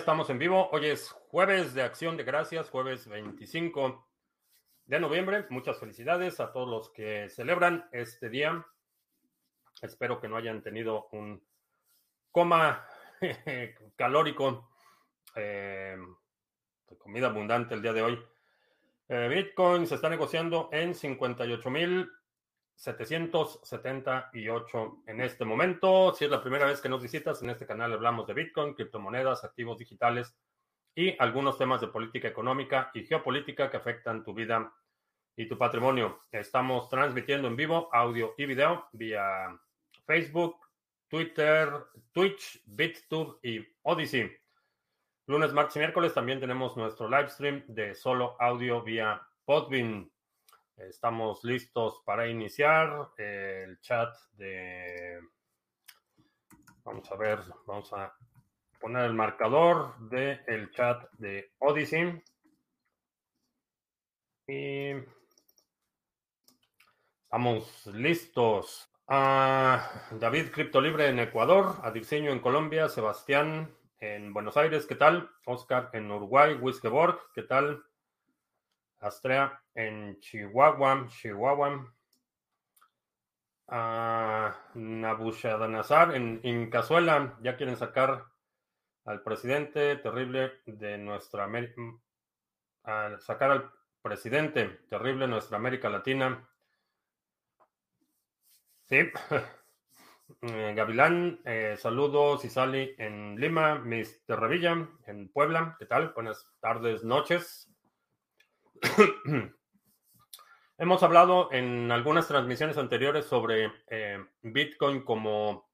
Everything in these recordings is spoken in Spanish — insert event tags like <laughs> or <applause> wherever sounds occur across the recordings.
estamos en vivo. Hoy es jueves de Acción de Gracias, jueves 25 de noviembre. Muchas felicidades a todos los que celebran este día. Espero que no hayan tenido un coma <laughs> calórico, eh, comida abundante el día de hoy. Eh, Bitcoin se está negociando en 58.778 en este momento. Si es la primera vez que nos visitas, en este canal hablamos de Bitcoin, criptomonedas, activos digitales y algunos temas de política económica y geopolítica que afectan tu vida y tu patrimonio. Estamos transmitiendo en vivo audio y video vía Facebook, Twitter, Twitch, BitTube y Odyssey. Lunes, martes y miércoles también tenemos nuestro live stream de solo audio vía Podbean. Estamos listos para iniciar el chat de... Vamos a ver, vamos a poner el marcador del el chat de Odyssey. Y estamos listos. Ah, David Criptolibre en Ecuador, Adiseño en Colombia, Sebastián en Buenos Aires, ¿qué tal? Oscar en Uruguay, Wiskeborg, ¿qué tal? Astrea en Chihuahua, Chihuahua. Uh, Nabuchodonosor en Incazuela, ya quieren sacar al presidente terrible de nuestra América, sacar al presidente terrible de nuestra América Latina. Sí, <laughs> Eh, Gavilán, eh, saludos Isali en Lima, Mr. Revilla en Puebla, ¿qué tal? Buenas tardes, noches. <coughs> Hemos hablado en algunas transmisiones anteriores sobre eh, Bitcoin como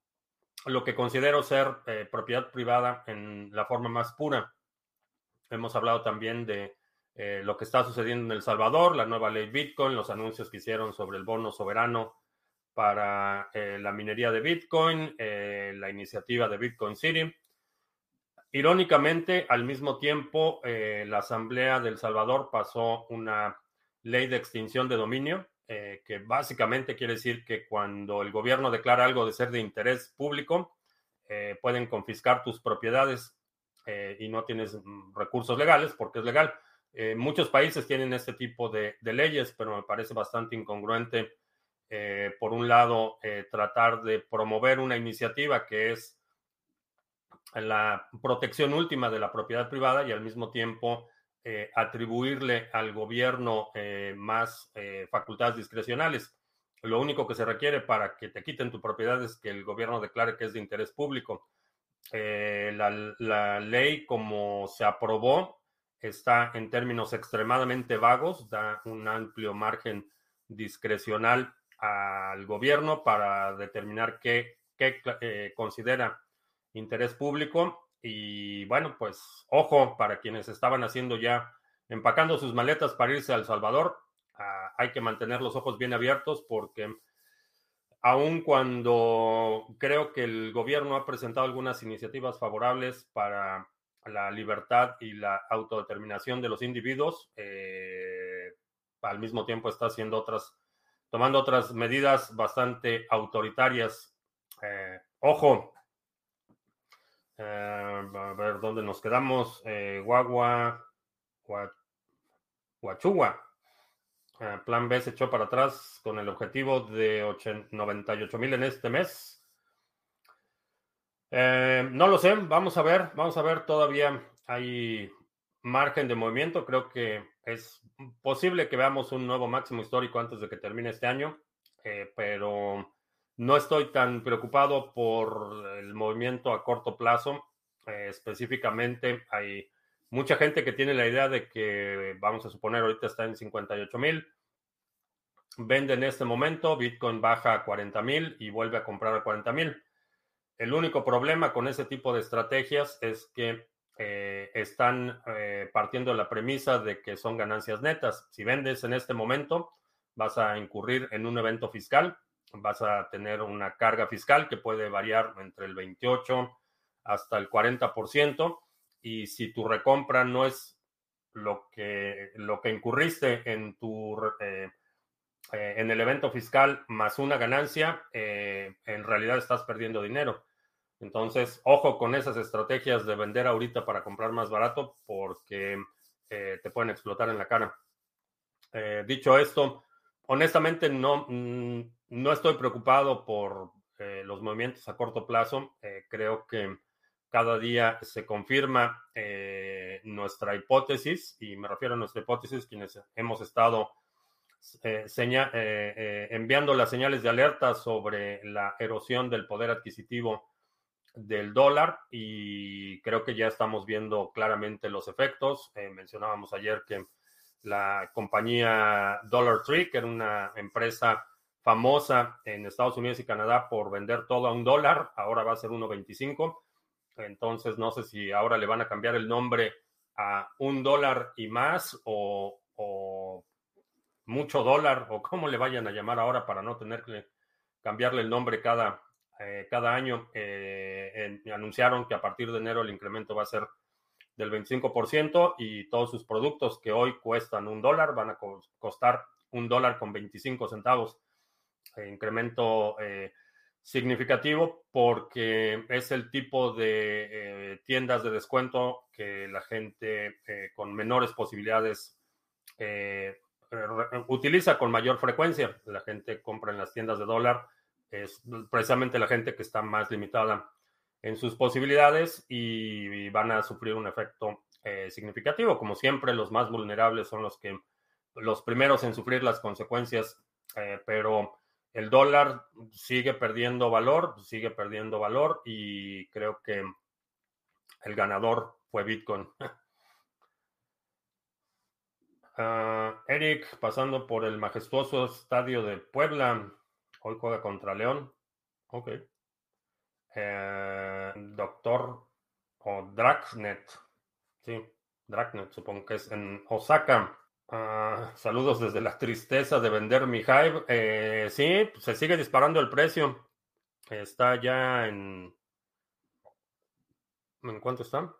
lo que considero ser propiedad privada en la forma más pura. Hemos hablado también de lo que está sucediendo en El Salvador, la nueva ley Bitcoin, los anuncios que hicieron sobre el bono soberano para eh, la minería de Bitcoin, eh, la iniciativa de Bitcoin City. Irónicamente, al mismo tiempo, eh, la Asamblea del Salvador pasó una ley de extinción de dominio, que básicamente quiere decir que cuando el gobierno declara algo de ser de interés público, pueden confiscar tus propiedades y no tienes mm, recursos legales porque es legal. muchos países tienen este tipo de, leyes, pero me parece bastante incongruente eh, por un lado, eh, tratar de promover una iniciativa que es la protección última de la propiedad privada y al mismo tiempo eh, atribuirle al gobierno más facultades discrecionales. Lo único que se requiere para que te quiten tu propiedad es que el gobierno declare que es de interés público. La, la ley, como se aprobó, está en términos extremadamente vagos, da un amplio margen discrecional al gobierno para determinar qué, eh, considera interés público. Y bueno, pues ojo para quienes estaban haciendo ya, empacando sus maletas para irse a El Salvador, ah, hay que mantener los ojos bien abiertos porque aun cuando creo que el gobierno ha presentado algunas iniciativas favorables para la libertad y la autodeterminación de los individuos, eh, al mismo tiempo está haciendo otras tomando otras medidas bastante autoritarias. Eh, ojo, eh, a ver dónde nos quedamos. Eh, Guagua, Huachugua. plan B se echó para atrás con el objetivo de 98 mil en este mes. no lo sé, vamos a ver, vamos a ver, todavía hay margen de movimiento. Creo que es posible que veamos un nuevo máximo histórico antes de que termine este año, eh, pero no estoy tan preocupado por el movimiento a corto plazo. Eh, específicamente, hay mucha gente que tiene la idea de que, vamos a suponer, ahorita está en 58 mil. Vende en este momento, Bitcoin baja a 40 mil y vuelve a comprar a 40 mil. El único problema con ese tipo de estrategias es que eh, están eh, partiendo la premisa de que son ganancias netas. Si vendes en este momento, vas a incurrir en un evento fiscal, vas a tener una carga fiscal que puede variar entre el 28 hasta el 40%, y si tu recompra no es lo que, lo que incurriste en, tu, eh, en el evento fiscal más una ganancia, en realidad estás perdiendo dinero. Entonces, ojo con esas estrategias de vender ahorita para comprar más barato porque eh, te pueden explotar en la cara. Eh, dicho esto, honestamente no, mm, no estoy preocupado por eh, los movimientos a corto plazo. creo que cada día se confirma nuestra hipótesis, y me refiero a nuestra hipótesis, quienes hemos estado enviando las señales de alerta sobre la erosión del poder adquisitivo del dólar y creo que ya estamos viendo claramente los efectos. Eh, mencionábamos ayer que la compañía Dollar Tree, que era una empresa famosa en Estados Unidos y Canadá por vender todo a un dólar, ahora va a ser 1.25. Entonces no sé si ahora le van a cambiar el nombre a un dólar y más o, mucho dólar o cómo le vayan a llamar ahora para no tener que cambiarle el nombre cada, eh, cada año eh, anunciaron que a partir de enero el incremento va a ser del 25% y todos sus productos que hoy cuestan un dólar van a costar un dólar con 25 centavos. Eh, incremento significativo porque es el tipo de tiendas de descuento que la gente con menores posibilidades utiliza con mayor frecuencia. La gente compra en las tiendas de dólar es precisamente la gente que está más limitada en sus posibilidades y, van a sufrir un efecto eh, significativo. Como siempre, los más vulnerables son los que los primeros en sufrir las consecuencias, eh, pero el dólar sigue perdiendo valor, sigue perdiendo valor y creo que el ganador fue Bitcoin. <laughs> Ah, Eric, pasando por el majestuoso estadio de Puebla, Hoy juega contra León. Ok. Eh, doctor o Draxnet. Sí, Draxnet supongo que es en Osaka. Ah, saludos desde la tristeza de vender mi Hive. Eh, sí, se sigue disparando el precio. Está ya en... ¿En cuánto está?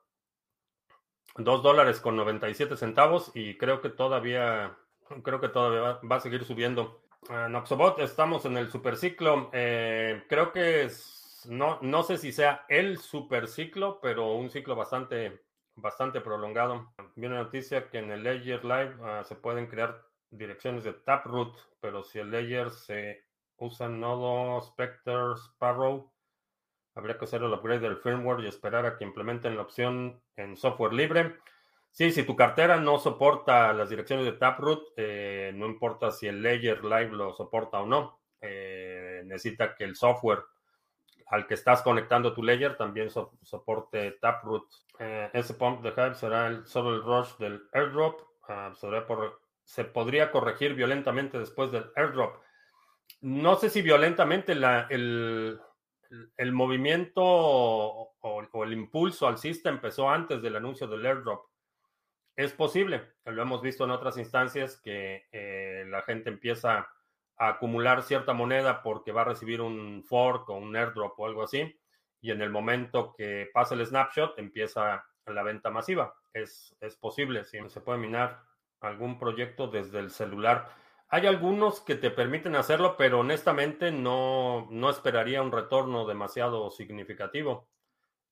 Dos dólares con 97 centavos y creo que todavía, creo que todavía va a seguir subiendo. Uh, Noxobot, estamos en el superciclo. Eh, creo que es, no, no sé si sea el superciclo, pero un ciclo bastante, bastante prolongado. Vi una noticia que en el Ledger Live ah, se pueden crear direcciones de Taproot, pero si el Ledger se usa Nodo, Spectre, Sparrow, habría que hacer el upgrade del firmware y esperar a que implementen la opción en software libre. Sí, si tu cartera no soporta las direcciones de Taproot, eh, no importa si el Ledger Live lo soporta o no, eh, necesita que el software al que estás conectando tu Ledger también soporte Taproot. Eh, ese pump de Hive será el, solo el rush del airdrop. Ah, se podría corregir violentamente después del airdrop. No sé si violentamente el, movimiento o, el impulso al alcista empezó antes del anuncio del airdrop. Es posible, lo hemos visto en otras instancias que eh, la gente empieza acumular cierta moneda porque va a recibir un fork o un airdrop o algo así, y en el momento que pasa el snapshot empieza la venta masiva. Es, es posible, sí. Se puede minar algún proyecto desde el celular. Hay algunos que te permiten hacerlo, pero honestamente no, no esperaría un retorno demasiado significativo.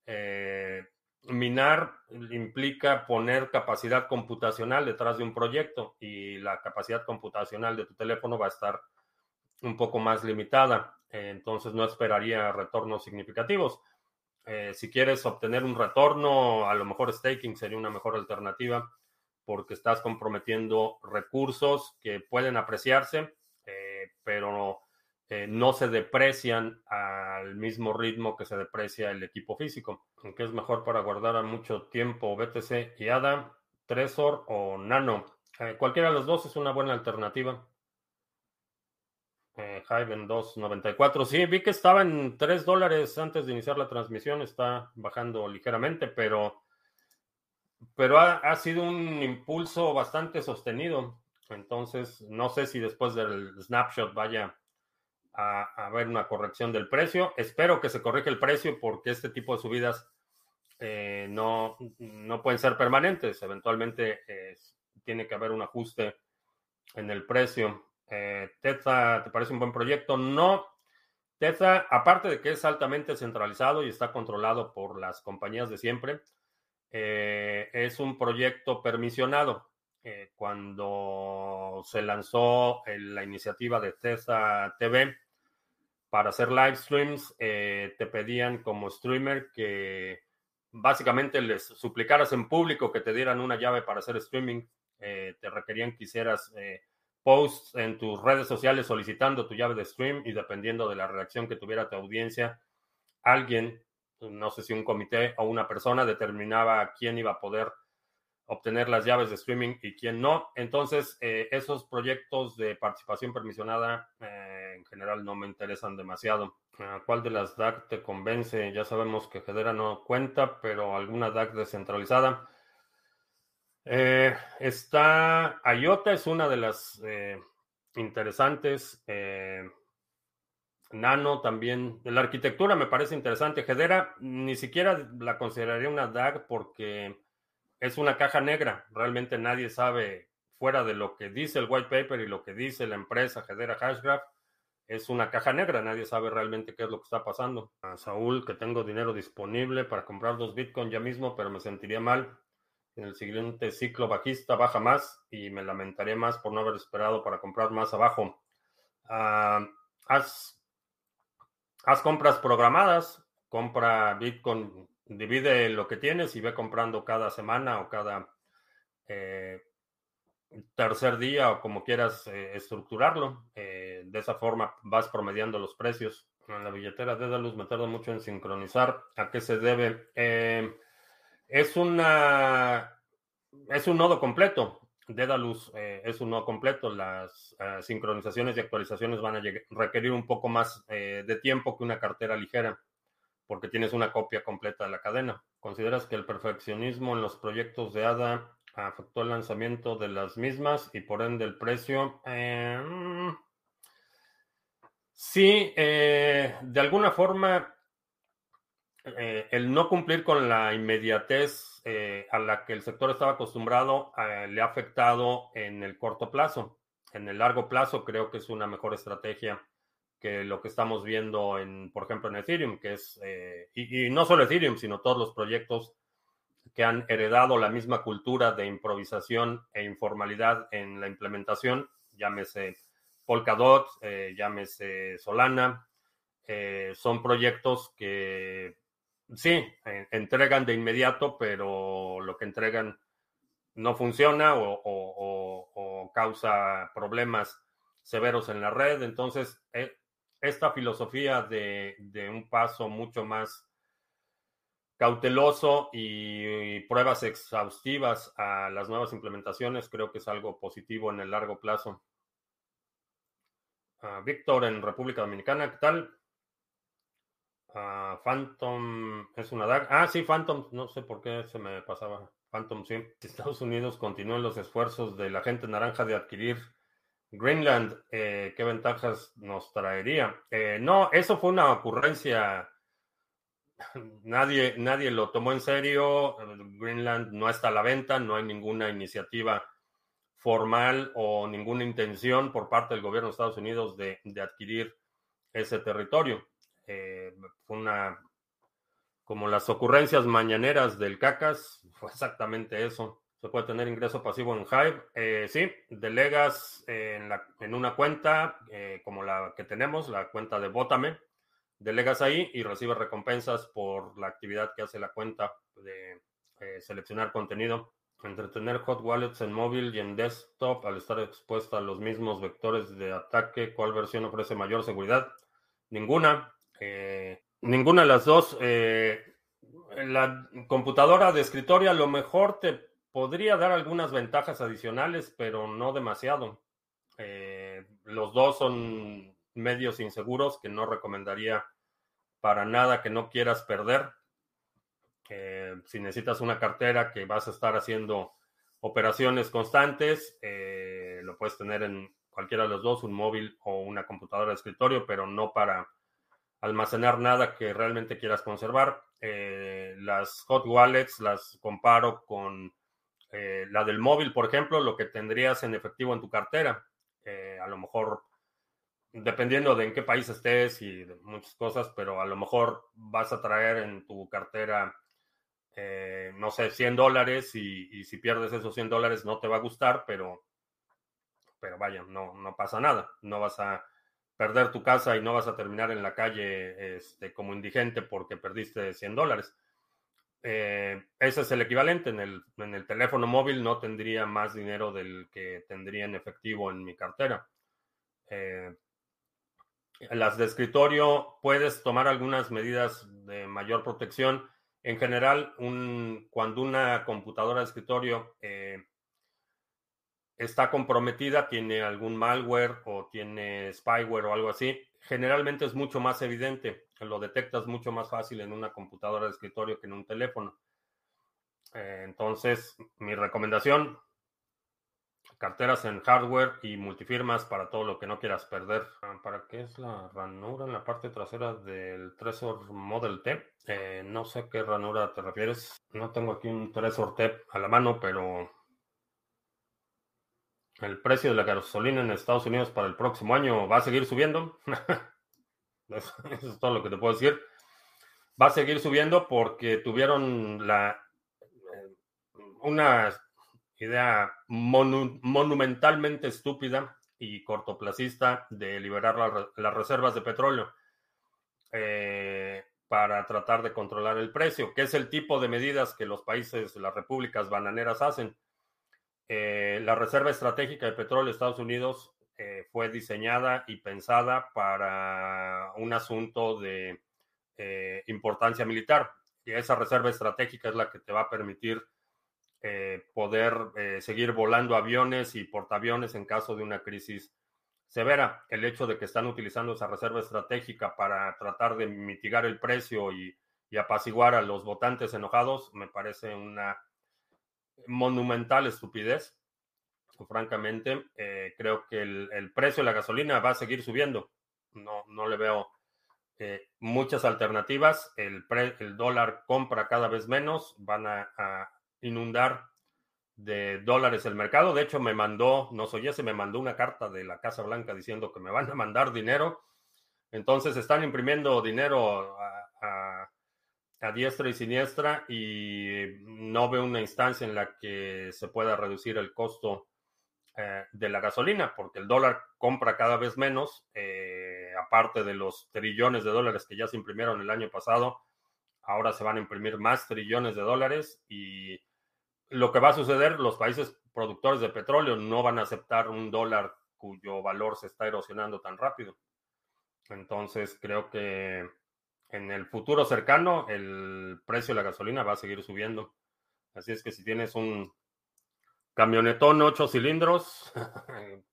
Eh, minar implica poner capacidad computacional detrás de un proyecto y la capacidad computacional de tu teléfono va a estar un poco más limitada. entonces no esperaría retornos significativos. Eh, si quieres obtener un retorno, a lo mejor staking sería una mejor alternativa porque estás comprometiendo recursos que pueden apreciarse, eh, pero eh, no se deprecian al mismo ritmo que se deprecia el equipo físico. ¿Qué es mejor para guardar a mucho tiempo BTC y ADA, Trezor o Nano? Eh, cualquiera de los dos es una buena alternativa. Eh, Hive en 2.94. Sí, vi que estaba en 3 dólares antes de iniciar la transmisión. Está bajando ligeramente, pero, pero ha, ha sido un impulso bastante sostenido. Entonces, no sé si después del snapshot vaya a, ver una corrección del precio. Espero que se corrija el precio porque este tipo de subidas eh, no, no pueden ser permanentes. Eventualmente eh, tiene que haber un ajuste en el precio. Eh, ¿te parece un buen proyecto? No. Tether, aparte de que es altamente centralizado y está controlado por las compañías de siempre, eh, es un proyecto permisionado. Eh, cuando se lanzó la iniciativa de Tesa TV para hacer live streams, eh, te pedían como streamer que básicamente les suplicaras en público que te dieran una llave para hacer streaming. te requerían que hicieras posts en tus redes sociales solicitando tu llave de stream y dependiendo de la reacción que tuviera tu audiencia, alguien, no sé si un comité o una persona, determinaba quién iba a poder obtener las llaves de streaming y quién no. Entonces, eh, esos proyectos de participación permisionada eh, en general no me interesan demasiado. ¿Cuál de las DAC te convence? Ya sabemos que Hedera no cuenta, pero alguna DAC descentralizada. Eh, está IOTA, es una de las interesantes. Nano también. La arquitectura me parece interesante. Hedera ni siquiera la consideraría una DAG porque es una caja negra. Realmente nadie sabe, fuera de lo que dice el white paper y lo que dice la empresa Hedera Hashgraph, es una caja negra. Nadie sabe realmente qué es lo que está pasando. A Saúl, que tengo dinero disponible para comprar dos Bitcoin ya mismo, pero me sentiría mal en el siguiente ciclo bajista baja más y me lamentaré más por no haber esperado para comprar más abajo. Ah, haz, compras programadas, compra Bitcoin, divide lo que tienes y ve comprando cada semana o cada eh, tercer día o como quieras eh, estructurarlo. Eh, de esa forma vas promediando los precios. En la billetera de Dalus me tarda mucho en sincronizar. ¿A qué se debe? Es una es un nodo completo. Dedalus es un nodo completo. Las sincronizaciones y actualizaciones van a requerir un poco más de tiempo que una cartera ligera, porque tienes una copia completa de la cadena. ¿Consideras que el perfeccionismo en los proyectos de ADA afectó el lanzamiento de las mismas y por ende el precio? Mm, sí, de alguna forma eh, el no cumplir con la inmediatez eh, a la que el sector estaba acostumbrado eh, le ha afectado en el corto plazo. En el largo plazo creo que es una mejor estrategia que lo que estamos viendo en, por ejemplo, en Ethereum, que es, y, no solo Ethereum, sino todos los proyectos que han heredado la misma cultura de improvisación e informalidad en la implementación, llámese Polkadot, llámese Solana, son proyectos que Sí, entregan de inmediato, pero lo que entregan no funciona o, causa problemas severos en la red. Entonces, eh, esta filosofía de, un paso mucho más cauteloso y, pruebas exhaustivas a las nuevas implementaciones creo que es algo positivo en el largo plazo. Ah, Víctor en República Dominicana, ¿qué tal? Ah, Phantom es una DAG. Ah, sí, Phantom. No sé por qué se me pasaba. Phantom, sí. <laughs> Estados Unidos continúan los esfuerzos de la gente naranja de adquirir Greenland. Eh, ¿Qué ventajas nos traería? Eh, no, eso fue una ocurrencia. <laughs> Nadie, nadie lo tomó en serio. Greenland no está a la venta. No hay ninguna iniciativa formal o ninguna intención por parte del gobierno de Estados Unidos de, de adquirir ese territorio. Eh, fue una, como las ocurrencias mañaneras del CACAS, <laughs> fue exactamente eso. Se puede tener ingreso pasivo en Hive. Eh, sí, delegas en, la, en una cuenta eh, como la que tenemos, la cuenta de Botame. Delegas ahí y recibes recompensas por la actividad que hace la cuenta de seleccionar contenido. Entretener hot wallets en móvil y en desktop al estar expuesta a los mismos vectores de ataque. ¿Cuál versión ofrece mayor seguridad? Ninguna. Eh, ninguna de las dos. Eh, la computadora de escritorio a lo mejor te podría dar algunas ventajas adicionales, pero no demasiado. Eh, los dos son medios inseguros que no recomendaría para nada que no quieras perder. si necesitas una cartera que vas a estar haciendo operaciones constantes, lo puedes tener en cualquiera de los dos, un móvil o una computadora de escritorio, pero no para almacenar nada que realmente quieras conservar. Eh, las hot wallets las comparo con eh, la del móvil, por ejemplo, lo que tendrías en efectivo en tu cartera. Eh, a lo mejor dependiendo de en qué país estés y muchas cosas, pero a lo mejor vas a traer en tu cartera, eh, no sé, 100 dólares y, si pierdes esos 100 dólares no te va a gustar, pero, pero vaya, no, no pasa nada. No vas a perder tu casa y no vas a terminar en la calle este, como indigente porque perdiste 100 dólares. Eh, ese es el equivalente. En el, en el teléfono móvil no tendría más dinero del que tendría en efectivo en mi cartera. Eh, las de escritorio puedes tomar algunas medidas de mayor protección. En general, cuando una computadora de escritorio eh, está comprometida, tiene algún malware o tiene spyware o algo así, generalmente es mucho más evidente. Lo detectas mucho más fácil en una computadora de escritorio que en un teléfono. Eh, entonces, mi recomendación, carteras en hardware y multifirmas para todo lo que no quieras perder. Ah, ¿Para qué es la ranura en la parte trasera del Trezor Model T? Eh, no sé qué ranura te refieres. No tengo aquí un Trezor T a la mano, pero el precio de la gasolina en Estados Unidos para el próximo año va a seguir subiendo. <laughs> Eso es todo lo que te puedo decir. Va a seguir subiendo porque tuvieron la eh, una idea monumentalmente estúpida y cortoplacista de liberar las reservas de petróleo eh, para tratar de controlar el precio, que es el tipo de medidas que los países, las repúblicas bananeras hacen. Eh, la Reserva Estratégica de Petróleo de Estados Unidos eh, fue diseñada y pensada para un asunto de importancia militar. Y esa reserva estratégica es la que te va a permitir eh, poder eh, seguir volando aviones y portaaviones en caso de una crisis severa. El hecho de que están utilizando esa reserva estratégica para tratar de mitigar el precio y, apaciguar a los votantes enojados me parece una monumental estupidez. Francamente, eh, creo que el, precio de la gasolina va a seguir subiendo. No, no le veo muchas alternativas. El, el, dólar compra cada vez menos. Van a inundar de dólares el mercado. De hecho, me mandó, nos oyese, me mandó una carta de la Casa Blanca diciendo que me van a mandar dinero. Entonces están imprimiendo dinero a, diestra y siniestra y no veo una instancia en la que se pueda reducir el costo eh, de la gasolina, porque el dólar compra cada vez menos, eh, aparte de los trillones de dólares que ya se imprimieron el año pasado, ahora se van a imprimir más trillones de dólares y lo que va a suceder, los países productores de petróleo no van a aceptar un dólar cuyo valor se está erosionando tan rápido. Entonces, creo que en el futuro cercano el precio de la gasolina va a seguir subiendo. Así es que si tienes un camionetón 8 cilindros, <laughs>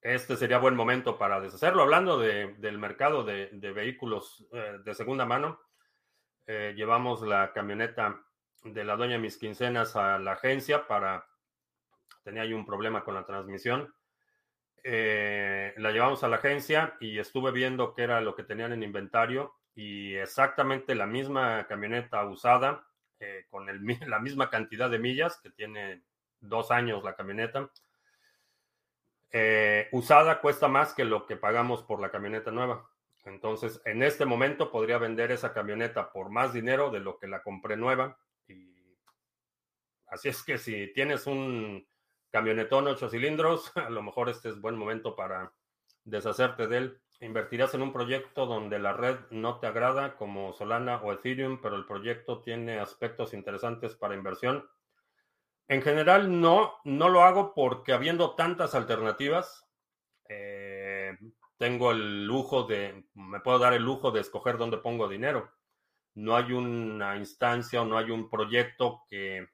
este sería buen momento para deshacerlo. Hablando del mercado de, vehículos eh, de segunda mano, eh, llevamos la camioneta de la doña mis quincenas a la agencia para, tenía ahí un problema con la transmisión. Eh, la llevamos a la agencia y estuve viendo qué era lo que tenían en inventario y exactamente la misma camioneta usada eh, con <laughs> la misma cantidad de millas que tiene dos años la camioneta. Eh, usada cuesta más que lo que pagamos por la camioneta nueva. Entonces, en este momento podría vender esa camioneta por más dinero de lo que la compré nueva así es que si tienes un camionetón ocho cilindros, <laughs> a lo mejor este es buen momento para deshacerte de él. Invertirás en un proyecto donde la red no te agrada, como Solana o Ethereum, pero el proyecto tiene aspectos interesantes para inversión. En general, no, no lo hago porque habiendo tantas alternativas, eh, tengo el lujo de, me puedo dar el lujo de escoger dónde pongo dinero no hay una instancia o no hay un proyecto que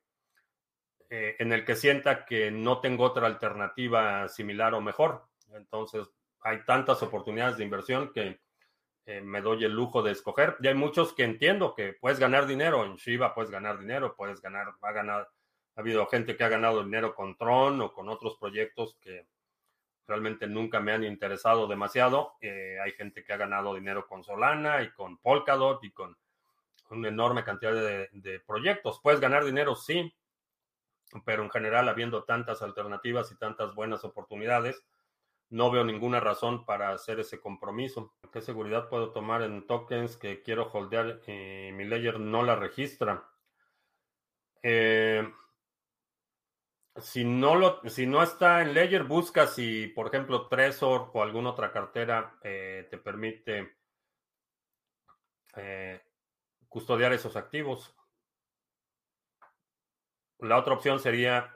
eh, en el que sienta que no tengo otra alternativa similar o mejor. Entonces, hay tantas oportunidades de inversión que eh, me doy el lujo de escoger. Y hay muchos que entiendo que puedes ganar dinero. En Shiba puedes ganar dinero, puedes ganar, ha ganado, ha habido gente que ha ganado dinero con Tron o con otros proyectos que realmente nunca me han interesado demasiado. Eh, hay gente que ha ganado dinero con Solana y con Polkadot y con una enorme cantidad de, proyectos. Puedes ganar dinero, sí, pero en general, habiendo tantas alternativas y tantas buenas oportunidades, no veo ninguna razón para hacer ese compromiso. ¿Qué seguridad puedo tomar en tokens que quiero holdear y mi ledger no la registra? Eh, si no, lo, si no está en Ledger, busca si, por ejemplo, Trezor o alguna otra cartera eh, te permite eh, custodiar esos activos. La otra opción sería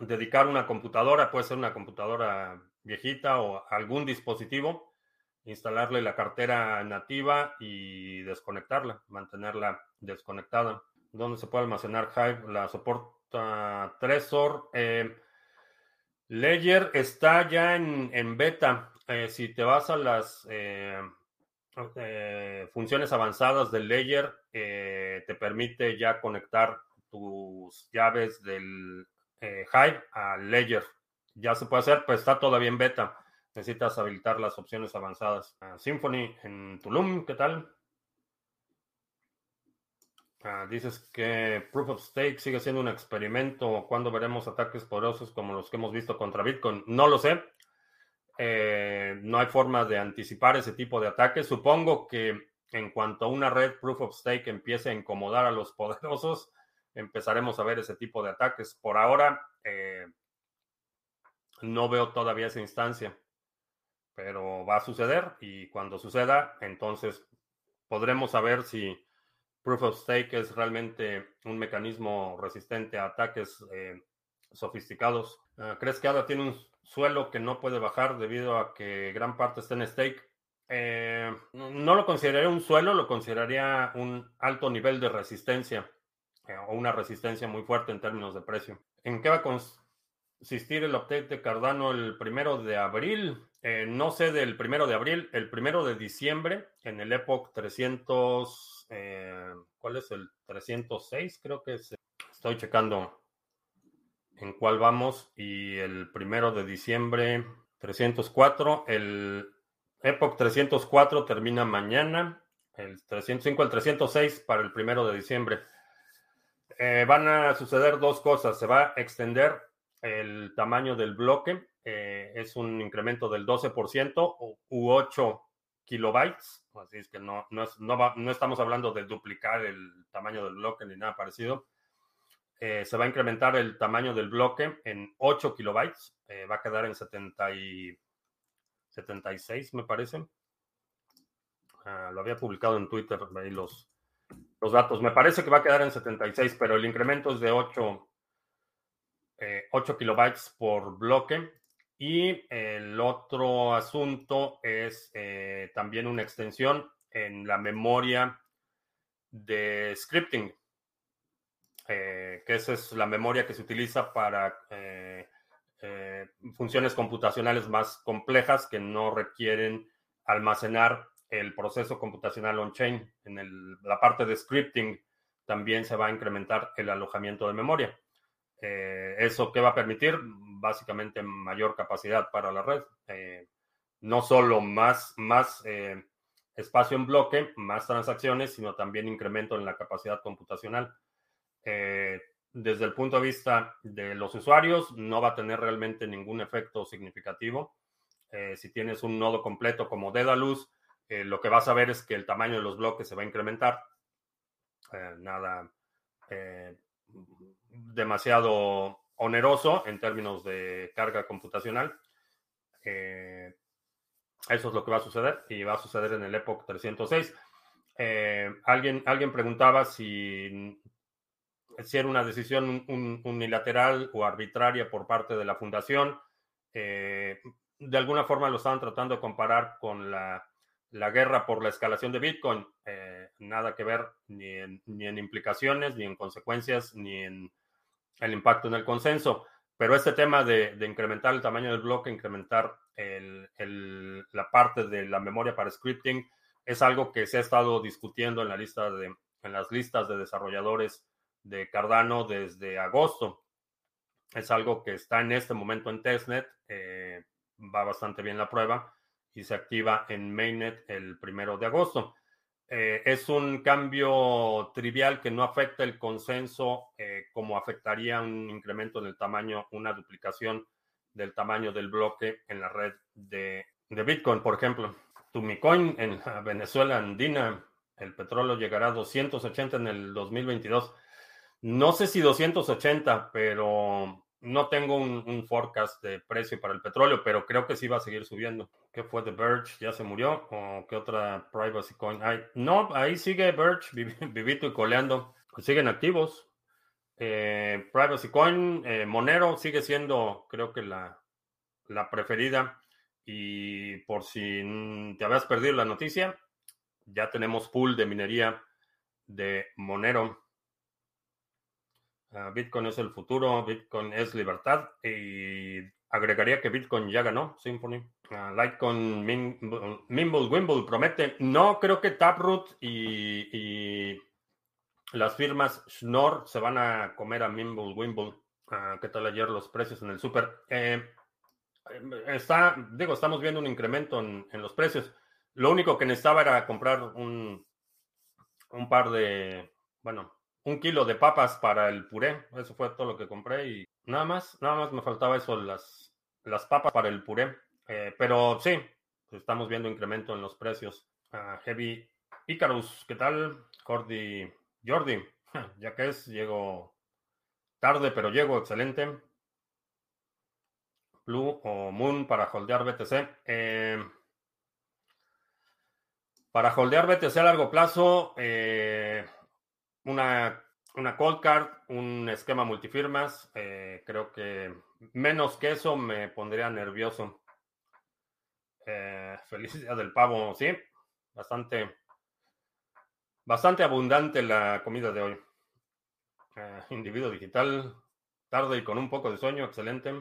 dedicar una computadora, puede ser una computadora viejita o algún dispositivo, instalarle la cartera nativa y desconectarla, mantenerla desconectada. ¿Dónde se puede almacenar Hive? La soporta Trezor. Eh, Ledger está ya en, beta. Eh, si te vas a las eh, funciones avanzadas del Ledger, te permite ya conectar tus llaves del Hive a Ledger. Ya se puede hacer, pero está todavía en beta. Necesitas habilitar las opciones avanzadas. Ah, Symphony en Tulum, ¿qué tal? Ah, dices que Proof of Stake sigue siendo un experimento. ¿Cuándo veremos ataques poderosos como los que hemos visto contra Bitcoin? No lo sé. Eh, no hay forma de anticipar ese tipo de ataques. Supongo que en cuanto a una red Proof of Stake empiece a incomodar a los <laughs> poderosos, empezaremos a ver ese tipo de ataques. Por ahora, eh, no veo todavía esa instancia, pero va a suceder y cuando suceda, entonces podremos saber si Proof of Stake es realmente un mecanismo resistente a ataques eh, sofisticados. Ah, ¿Crees que ADA tiene un suelo que no puede bajar debido a que gran parte está en stake? Eh, no lo consideraría un suelo, lo consideraría un alto nivel de resistencia o una resistencia muy fuerte en términos de precio. ¿En qué va a consistir el update de Cardano el primero de abril? no sé del primero de abril, el primero de diciembre en el Epoch 300. Eh, ¿cuál es el 306? Creo que es. Estoy checando en cuál vamos. Y el primero de diciembre, 304. El Epoch 304 termina mañana. El 305 el 306 para el primero de diciembre. Eh, van a suceder dos cosas. Se va a extender el tamaño del bloque. Eh, es un incremento del 12% u 8 kilobytes, así es que no, no, no, estamos hablando de duplicar el tamaño del bloque ni nada parecido. Eh, se va a incrementar el tamaño del bloque en 8 kilobytes, va a quedar en 70 y 76, me parece. Ah, lo había publicado en Twitter, ahí los, los datos. Me parece que va a quedar en 76, pero el incremento es de 8, 8 eh, kilobytes por bloque. Y el otro asunto es eh, también una extensión en la memoria de scripting, eh, que esa es la memoria que se utiliza para funciones computacionales más complejas que no requieren almacenar el proceso computacional on-chain. En la parte de scripting también se va a incrementar el alojamiento de memoria. ¿Eso qué va a permitir? básicamente mayor capacidad para la red. Eh, no solo más, más eh, espacio en bloque, más transacciones, sino también incremento en la capacidad computacional. Eh, desde el punto de vista de los usuarios, no va a tener realmente ningún efecto significativo. si tienes un nodo completo como Dedalus, lo que vas a ver es que el tamaño de los bloques se va a incrementar. nada demasiado oneroso en términos de carga computacional. Eh, eso es lo que va a suceder y va a suceder en el Epoch 306. Eh, alguien, alguien preguntaba si, si era una decisión unilateral o arbitraria por parte de la fundación. Eh, de alguna forma lo estaban tratando de comparar con la, guerra por la escalación de Bitcoin. nada que ver ni en implicaciones, ni en consecuencias, ni en el impacto en el consenso. Pero este tema de, incrementar el tamaño del bloque, incrementar la parte de la memoria para scripting, es algo que se ha estado discutiendo la en las listas de desarrolladores de Cardano desde agosto. Es algo que está en este momento en testnet, eh, va bastante bien la prueba y se activa en mainnet el primero de agosto. Eh, es un cambio trivial que no afecta el consenso eh, como afectaría un incremento en el tamaño, una duplicación del tamaño del bloque en la red de, de Bitcoin, por ejemplo. Tumicoin en Venezuela andina, el petróleo llegará a 280 en el 2022. No sé si 280, pero no tengo un, forecast de precio para el petróleo, pero creo que sí va a seguir subiendo. ¿Qué fue de Birch? ¿Ya se murió? ¿O qué otra privacy coin hay? No, ahí sigue Birch, <laughs> vivito y coleando. Siguen activos. Eh, privacy coin, eh, Monero sigue siendo, creo que la, la preferida. Y por si te habías perdido la noticia, ya tenemos pool de minería de Monero. Ah, Bitcoin es el futuro, Bitcoin es libertad y agregaría que Bitcoin ya ganó Symphony. Uh, Litecoin, Mimble, Wimble promete. No creo que Taproot y, las firmas Schnorr se van a comer a Mimble Wimble. Ah, ¿Qué tal ayer los precios en el super? Eh, digo, estamos viendo un incremento en, en, los precios. Lo único que necesitaba era comprar un, un par de, bueno, un kilo de papas para el puré. Eso fue todo lo que compré y nada más, nada más me faltaba eso, las, las papas para el puré. Eh, pero sí, estamos viendo incremento en los precios. Ah, Heavy Icarus, ¿qué tal? Jordi, Jordi, ya que es, llego tarde, pero llego, excelente. Blue o Moon para holdear BTC. Eh, para holdear BTC a largo plazo, eh, una, una cold card, un esquema multifirmas. Eh, creo que menos que eso me pondría nervioso. Eh, <laughs> del pavo, sí. Bastante, bastante abundante la comida de hoy. Eh, individuo digital, tarde y con un poco de sueño, excelente.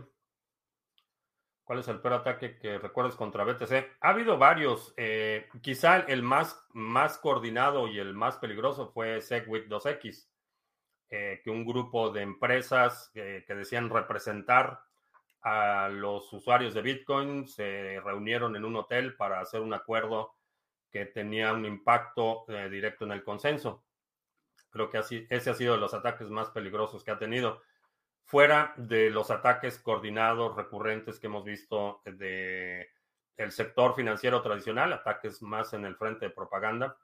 ¿Cuál es el peor ataque que recuerdas contra BTC? Ha habido varios. Eh, quizá el más, más coordinado y el más peligroso fue SegWit 2X, eh, que un grupo de empresas eh, que decían representar a los usuarios de Bitcoin se reunieron en un hotel para hacer un acuerdo que tenía un impacto directo en el consenso. Creo que así, ese ha sido de los ataques más peligrosos que ha tenido fuera de los ataques coordinados recurrentes que hemos visto de el sector financiero tradicional, ataques más en el frente de propaganda,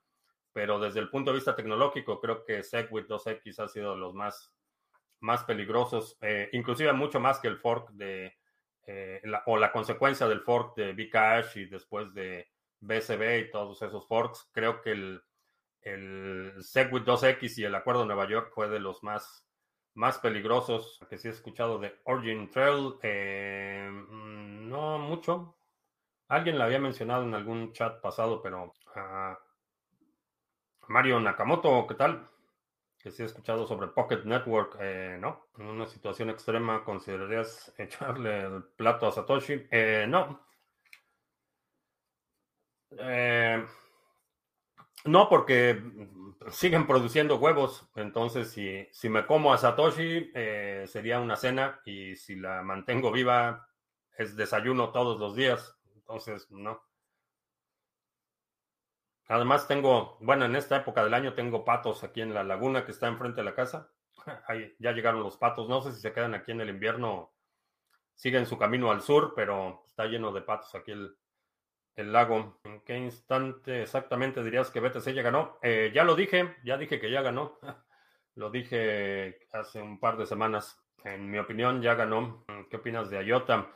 pero desde el punto de vista tecnológico creo que SegWit 2X ha sido de los más, más peligrosos, eh, inclusive mucho más que el fork de, eh, o la consecuencia del fork de Bcash y después de BCB y todos esos forks. Creo que el, el SegWit 2X y el acuerdo de Nueva York fue de los más más peligrosos que sí he escuchado de Origin Trail. Eh, mm, no mucho. Alguien la había mencionado en algún chat pasado, pero uh, Mario Nakamoto, ¿qué tal? Que sí he escuchado sobre Pocket Network, eh, ¿no? En una situación extrema, ¿considerarías <laughs> echarle el plato a Satoshi? Eh, no. No, porque siguen produciendo huevos. Entonces, si, si me como a Satoshi, eh, sería una cena. Y si la mantengo viva, es desayuno todos los días. Entonces, no. Además, tengo, bueno, en esta época del año tengo patos aquí en la laguna que está enfrente de la casa. <laughs> Ahí ya llegaron los patos. No sé si se quedan aquí en el invierno, siguen su camino al sur, pero está lleno de patos aquí el, el lago. ¿En qué instante exactamente dirías que BTC ya ganó? Eh, ya lo dije, ya dije que ya ganó. <laughs> lo dije hace un par de semanas. En mi opinión, ya ganó. ¿Qué opinas de IOTA?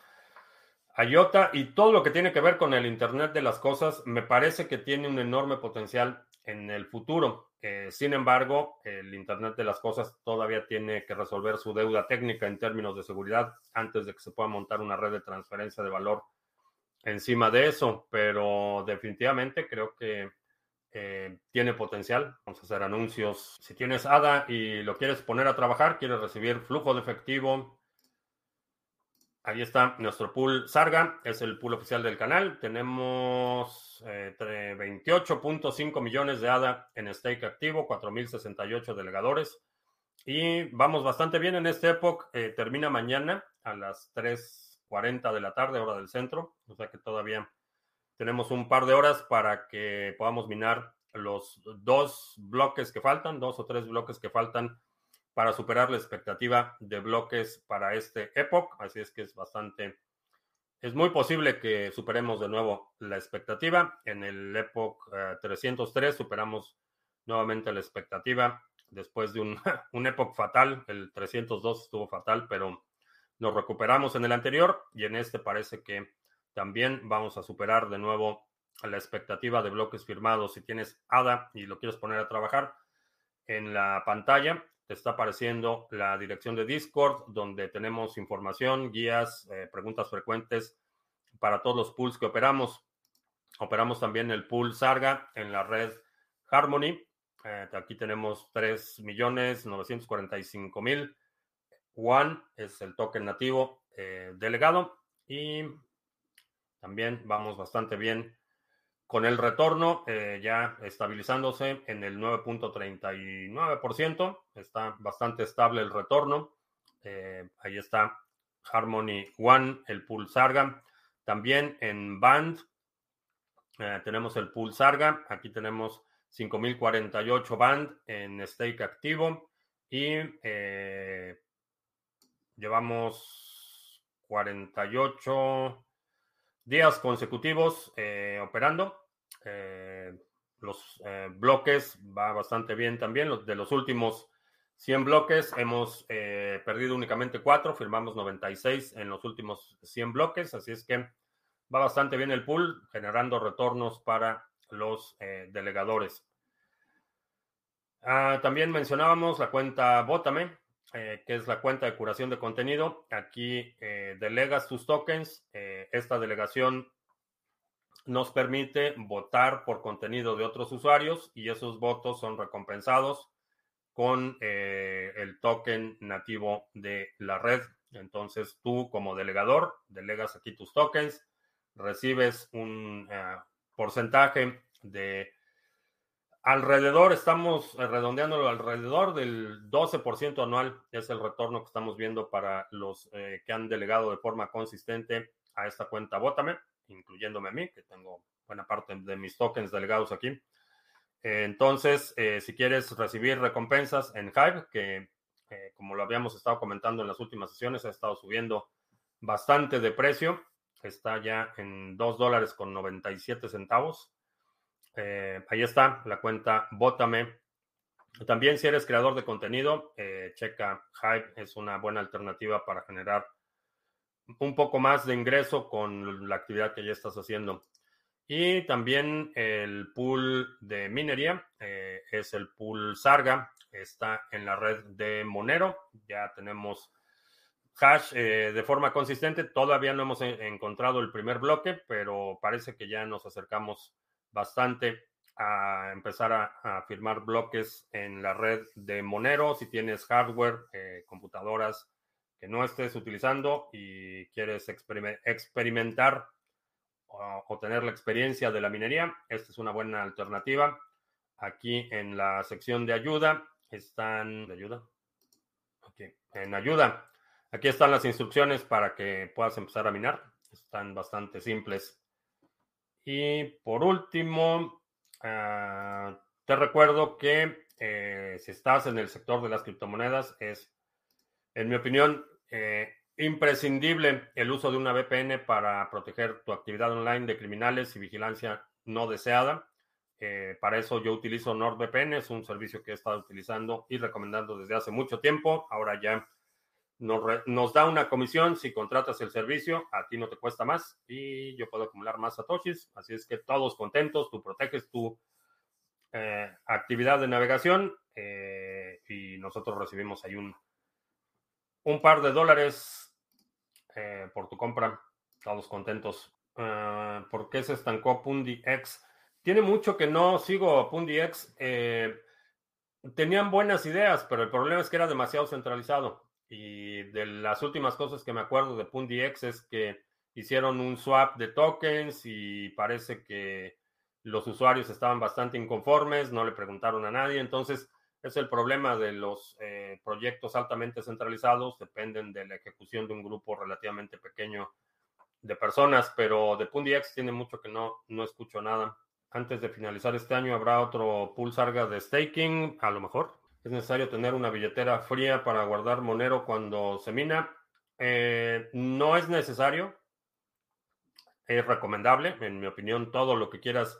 IOTA y todo lo que tiene que ver con el Internet de las Cosas me parece que tiene un enorme potencial en el futuro. Eh, sin embargo, el Internet de las Cosas todavía tiene que resolver su deuda técnica en términos de seguridad antes de que se pueda montar una red de transferencia de valor encima de eso, pero definitivamente creo que eh, tiene potencial. Vamos a hacer anuncios. Si tienes ADA y lo quieres poner a trabajar, quieres recibir flujo de efectivo, ahí está nuestro pool Sarga, es el pool oficial del canal. Tenemos eh, 28.5 millones de ADA en stake activo, 4.068 delegadores. Y vamos bastante bien en este época. Eh, termina mañana a las 3 40 de la tarde, hora del centro. O sea que todavía tenemos un par de horas para que podamos minar los dos bloques que faltan, dos o tres bloques que faltan para superar la expectativa de bloques para este epoch. Así es que es bastante es muy posible que superemos de nuevo la expectativa. En el Epoch 303 eh, superamos nuevamente la expectativa después de un, <laughs> un Epoch fatal. El 302 estuvo fatal, pero nos recuperamos en el anterior y en este parece que también vamos a superar de nuevo la expectativa de bloques firmados. Si tienes ADA y lo quieres poner a trabajar en la pantalla, te está apareciendo la dirección de Discord, donde tenemos información, guías, eh, preguntas frecuentes para todos los pools que operamos. Operamos también el pool Sarga en la red Harmony. Eh, aquí tenemos 3.945.000. One es el token nativo eh, delegado y también vamos bastante bien con el retorno eh, ya estabilizándose en el 9.39%. Está bastante estable el retorno. Eh, ahí está Harmony One, el pool Sarga. También en Band eh, tenemos el pool Sarga. Aquí tenemos 5048 Band en stake activo. Y llevamos 48 días consecutivos eh, operando. Eh, los eh, bloques va bastante bien también. Los, de los últimos 100 bloques hemos perdido únicamente 4, firmamos 96 en los últimos 100 bloques, así es que va bastante bien el pool, generando retornos para los delegadores. Ah, también mencionábamos la cuenta Botame. Eh, que es la cuenta de curación de contenido. Aquí eh, delegas tus tokens. Eh, esta delegación nos permite votar por contenido de otros usuarios y esos votos son recompensados con el token nativo de la red. Entonces tú como delegador delegas aquí tus tokens, recibes un porcentaje de Alrededor, estamos redondeándolo alrededor del 12% anual, es el retorno que estamos viendo para los eh, que han delegado de forma consistente a esta cuenta Bótame, incluyéndome a mí, que tengo buena parte de mis tokens delegados aquí. entonces, eh, si quieres recibir recompensas en Hive, que eh, como lo habíamos estado comentando en las últimas sesiones, ha estado subiendo bastante de precio, está ya en 2 dólares con 97 centavos eh, ahí está la cuenta Bótame. También si eres creador de contenido, eh, checa Hype, es una buena alternativa para generar un poco más de ingreso con la actividad que ya estás haciendo. Y también el pool de minería eh, es el pool Sarga, está en la red de Monero. Ya tenemos hash de forma consistente. Todavía no hemos encontrado el primer bloque, pero parece que ya nos acercamos bastante a empezar a, firmar bloques en la red de Monero. Si tienes hardware, eh, computadoras que no estés utilizando y quieres experimentar o, tener la experiencia de la minería, esta es una buena alternativa. Aquí en la sección de ayuda están... ¿De ayuda? En ayuda. Aquí están las instrucciones para que puedas empezar a minar. Están bastante simples. Y por último, ah, te recuerdo que eh, si estás en el sector de las criptomonedas, es, en mi opinión, eh, imprescindible el uso de una VPN para proteger tu actividad online de criminales y vigilancia no deseada. Eh, para eso yo utilizo NordVPN, es un servicio que he estado utilizando y recomendando desde hace mucho tiempo. Ahora ya nos, da una comisión si contratas el servicio, a ti no te cuesta más y yo puedo acumular más satoshis. Así es que todos contentos, tú proteges tu eh, actividad de navegación eh, y nosotros recibimos ahí un, un par de dólares eh, por tu compra. Todos contentos. Ah, ¿Por qué se estancó PundiX? Tiene mucho que no sigo PundiX. tenían buenas ideas, pero el problema es que era demasiado centralizado. Y de las últimas cosas que me acuerdo de PundiX es que hicieron un swap de tokens y parece que los usuarios estaban bastante inconformes, no le preguntaron a nadie. Entonces, es el problema de los eh, proyectos altamente centralizados, dependen de la ejecución de un grupo relativamente pequeño de personas, pero de PundiX tiene mucho que no, no escucho nada. Antes de finalizar este año, ¿habrá otro pool sarga de staking? A lo mejor. Es necesario tener una billetera fría para guardar Monero cuando se mina. Eh, no es necesario. es recomendable. En mi opinión, todo lo que quieras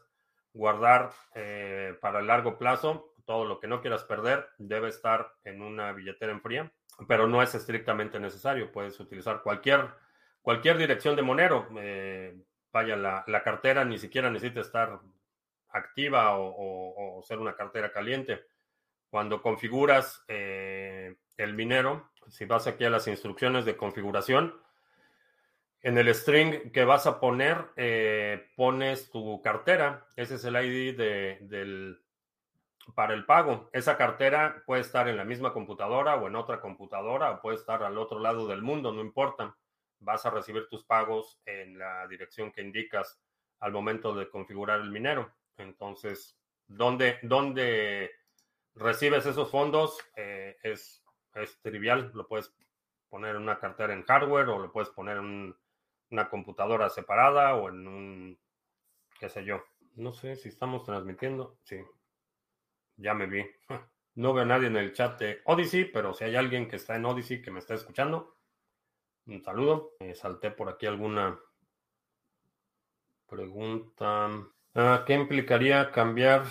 guardar eh, para el largo plazo, todo lo que no quieras perder, debe estar en una billetera en fría, pero no es estrictamente necesario. Puedes utilizar cualquier, cualquier dirección de Monero. Eh, vaya, la, la, cartera ni siquiera necesita estar activa o, ser una cartera caliente. Cuando configuras eh, el minero, si vas aquí a las instrucciones de configuración, en el string que vas a poner, eh, pones tu cartera. Ese es el ID de, del, para el pago. Esa cartera puede estar en la misma computadora o en otra computadora o puede estar al otro lado del mundo, no importa. Vas a recibir tus pagos en la dirección que indicas al momento de configurar el minero. Entonces, ¿dónde, dónde recibes esos fondos? Eh, es, trivial. Lo puedes poner en una cartera en hardware o lo puedes poner en una computadora separada o en un, qué sé yo. No sé si estamos transmitiendo. Sí, ya me vi. <laughs> No veo a nadie en el chat de Odyssey, pero si hay alguien que está en Odyssey que me está escuchando, un saludo. salté por aquí alguna pregunta. Ah, ¿Qué implicaría cambiar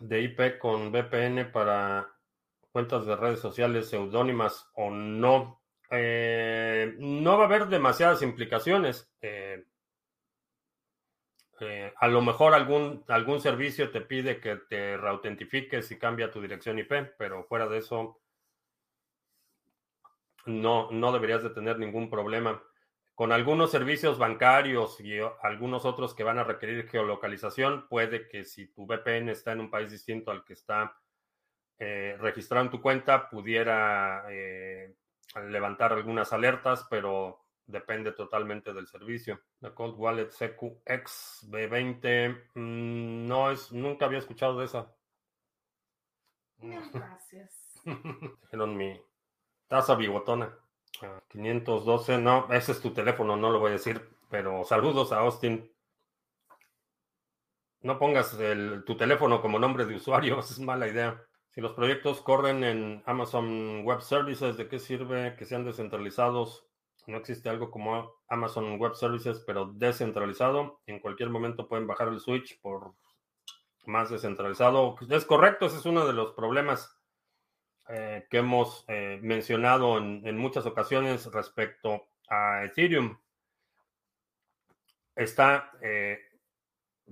de IP con VPN para cuentas de redes sociales seudónimas o no? Eh, no va a haber demasiadas implicaciones. Eh, eh, a lo mejor algún, algún servicio te pide que te reautentifiques y cambia tu dirección IP, pero fuera de eso no, no deberías de tener ningún problema. Con algunos servicios bancarios y algunos otros que van a requerir geolocalización, puede que si tu VPN está en un país distinto al que está registrado en tu cuenta, pudiera levantar algunas alertas, pero depende totalmente del servicio. La Cold Wallet CQX B20 mm, no es, nunca había escuchado de esa. Gracias. <laughs> Dijeron mi taza bigotona. 512, ah, no, ese es tu teléfono, no lo voy a decir, pero saludos a Austin. No pongas tu teléfono como nombre de usuario, <laughs> es mala idea. Si los proyectos corren en Amazon Web Services, ¿de qué sirve que sean descentralizados? No existe algo como Amazon Web Services, pero descentralizado. En cualquier momento pueden bajar el switch por más descentralizado. Es correcto, ese es uno de los problemas eh, que hemos eh, mencionado en, muchas ocasiones respecto a Ethereum. Está, eh,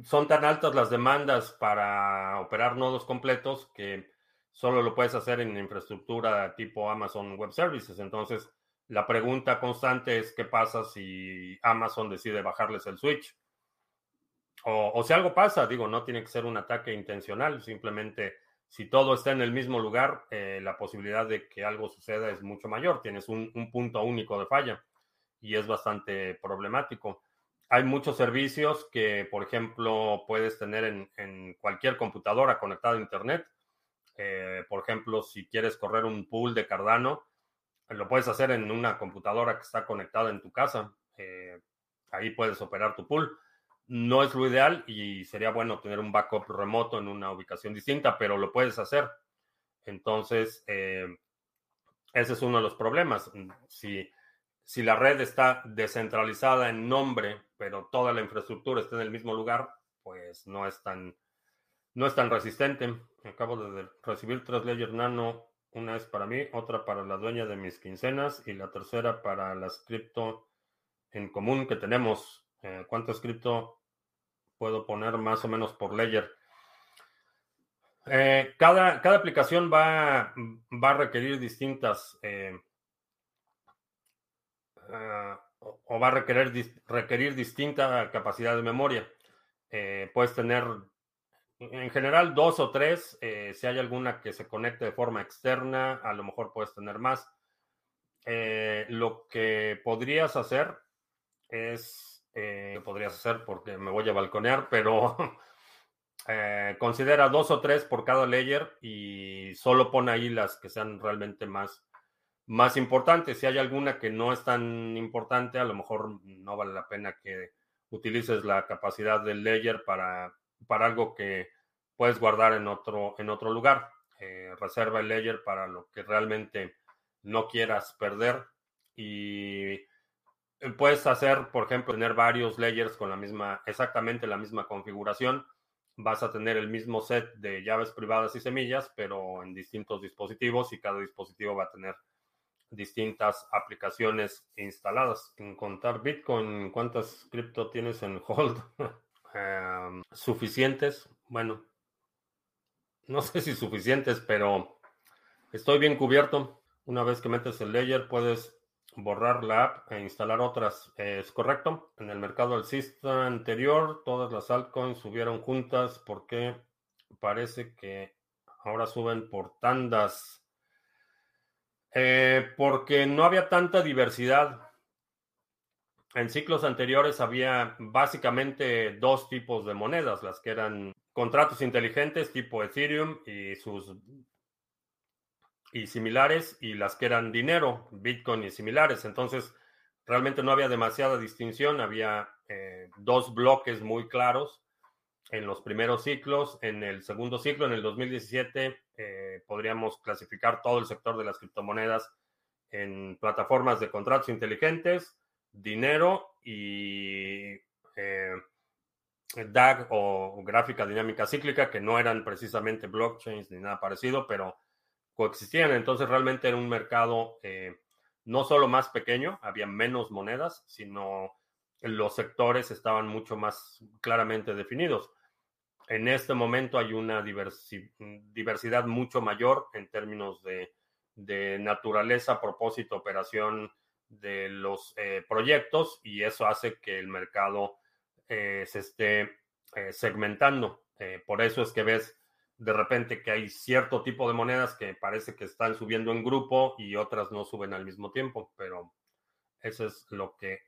son tan altas las demandas para operar nodos completos que solo lo puedes hacer en infraestructura tipo Amazon Web Services. Entonces, la pregunta constante es qué pasa si Amazon decide bajarles el switch. O, si algo pasa, digo, no tiene que ser un ataque intencional, simplemente si todo está en el mismo lugar, eh, la posibilidad de que algo suceda es mucho mayor. Tienes un, punto único de falla y es bastante problemático. Hay muchos servicios que, por ejemplo, puedes tener en, cualquier computadora conectada a Internet eh, por ejemplo, si quieres correr un pool de Cardano, lo puedes hacer en una computadora que está conectada en tu casa. Eh, ahí puedes operar tu pool. No es lo ideal y sería bueno tener un backup remoto en una ubicación distinta, pero lo puedes hacer. Entonces, eh, ese es uno de los problemas. Si, si la red está descentralizada en nombre, pero toda la infraestructura está en el mismo lugar, pues no es tan, no es tan resistente. Acabo de recibir tres Ledger Nano. Una es para mí, otra para la dueña de mis quincenas y la tercera para las cripto en común que tenemos. Eh, ¿Cuánto cripto puedo poner más o menos por Ledger? Eh, cada, cada, aplicación va, va, a requerir distintas eh, o va a requerir, requerir distinta capacidad de memoria. puedes tener en general, dos o tres. Eh, si hay alguna que se conecte de forma externa, a lo mejor puedes tener más. Eh, lo que podrías hacer es, eh, podrías hacer porque me voy a balconear, pero <laughs> considera dos o tres por cada layer y solo pon ahí las que sean realmente más, más importantes. Si hay alguna que no es tan importante, a lo mejor no vale la pena que utilices la capacidad del layer para para algo que puedes guardar en otro, en otro lugar. Eh, reserva el layer para lo que realmente no quieras perder. Y puedes hacer, por ejemplo, tener varios layers con la misma, exactamente la misma configuración. Vas a tener el mismo set de llaves privadas y semillas, pero en distintos dispositivos y cada dispositivo va a tener distintas aplicaciones instaladas. En contar Bitcoin, ¿cuántas cripto tienes en hold? <laughs> Em, suficientes. Bueno, no sé si suficientes, pero estoy bien cubierto. Una vez que metes el layer, puedes borrar la app e instalar otras. ¿Es correcto? En el mercado alcista anterior, todas las altcoins subieron juntas porque parece que ahora suben por tandas. Eh, porque no había tanta diversidad. En ciclos anteriores había básicamente dos tipos de monedas, las que eran contratos inteligentes tipo Ethereum y sus y similares y las que eran dinero, Bitcoin y similares. Entonces, realmente no había demasiada distinción, había eh, dos bloques muy claros en los primeros ciclos. En el segundo ciclo, en el 2017, eh, podríamos clasificar todo el sector de las criptomonedas en plataformas de contratos inteligentes, dinero y eh, DAG o gráfica dinámica cíclica, que no eran precisamente blockchains ni nada parecido, pero coexistían. Entonces realmente era un mercado eh, no solo más pequeño, había menos monedas, sino los sectores estaban mucho más claramente definidos. En este momento hay una diversidad mucho mayor en términos de, naturaleza, propósito, operación de los eh, proyectos y eso hace que el mercado eh, se esté segmentando. por eso es que ves de repente que hay cierto tipo de monedas que parece que están subiendo en grupo y otras no suben al mismo tiempo, pero eso es lo que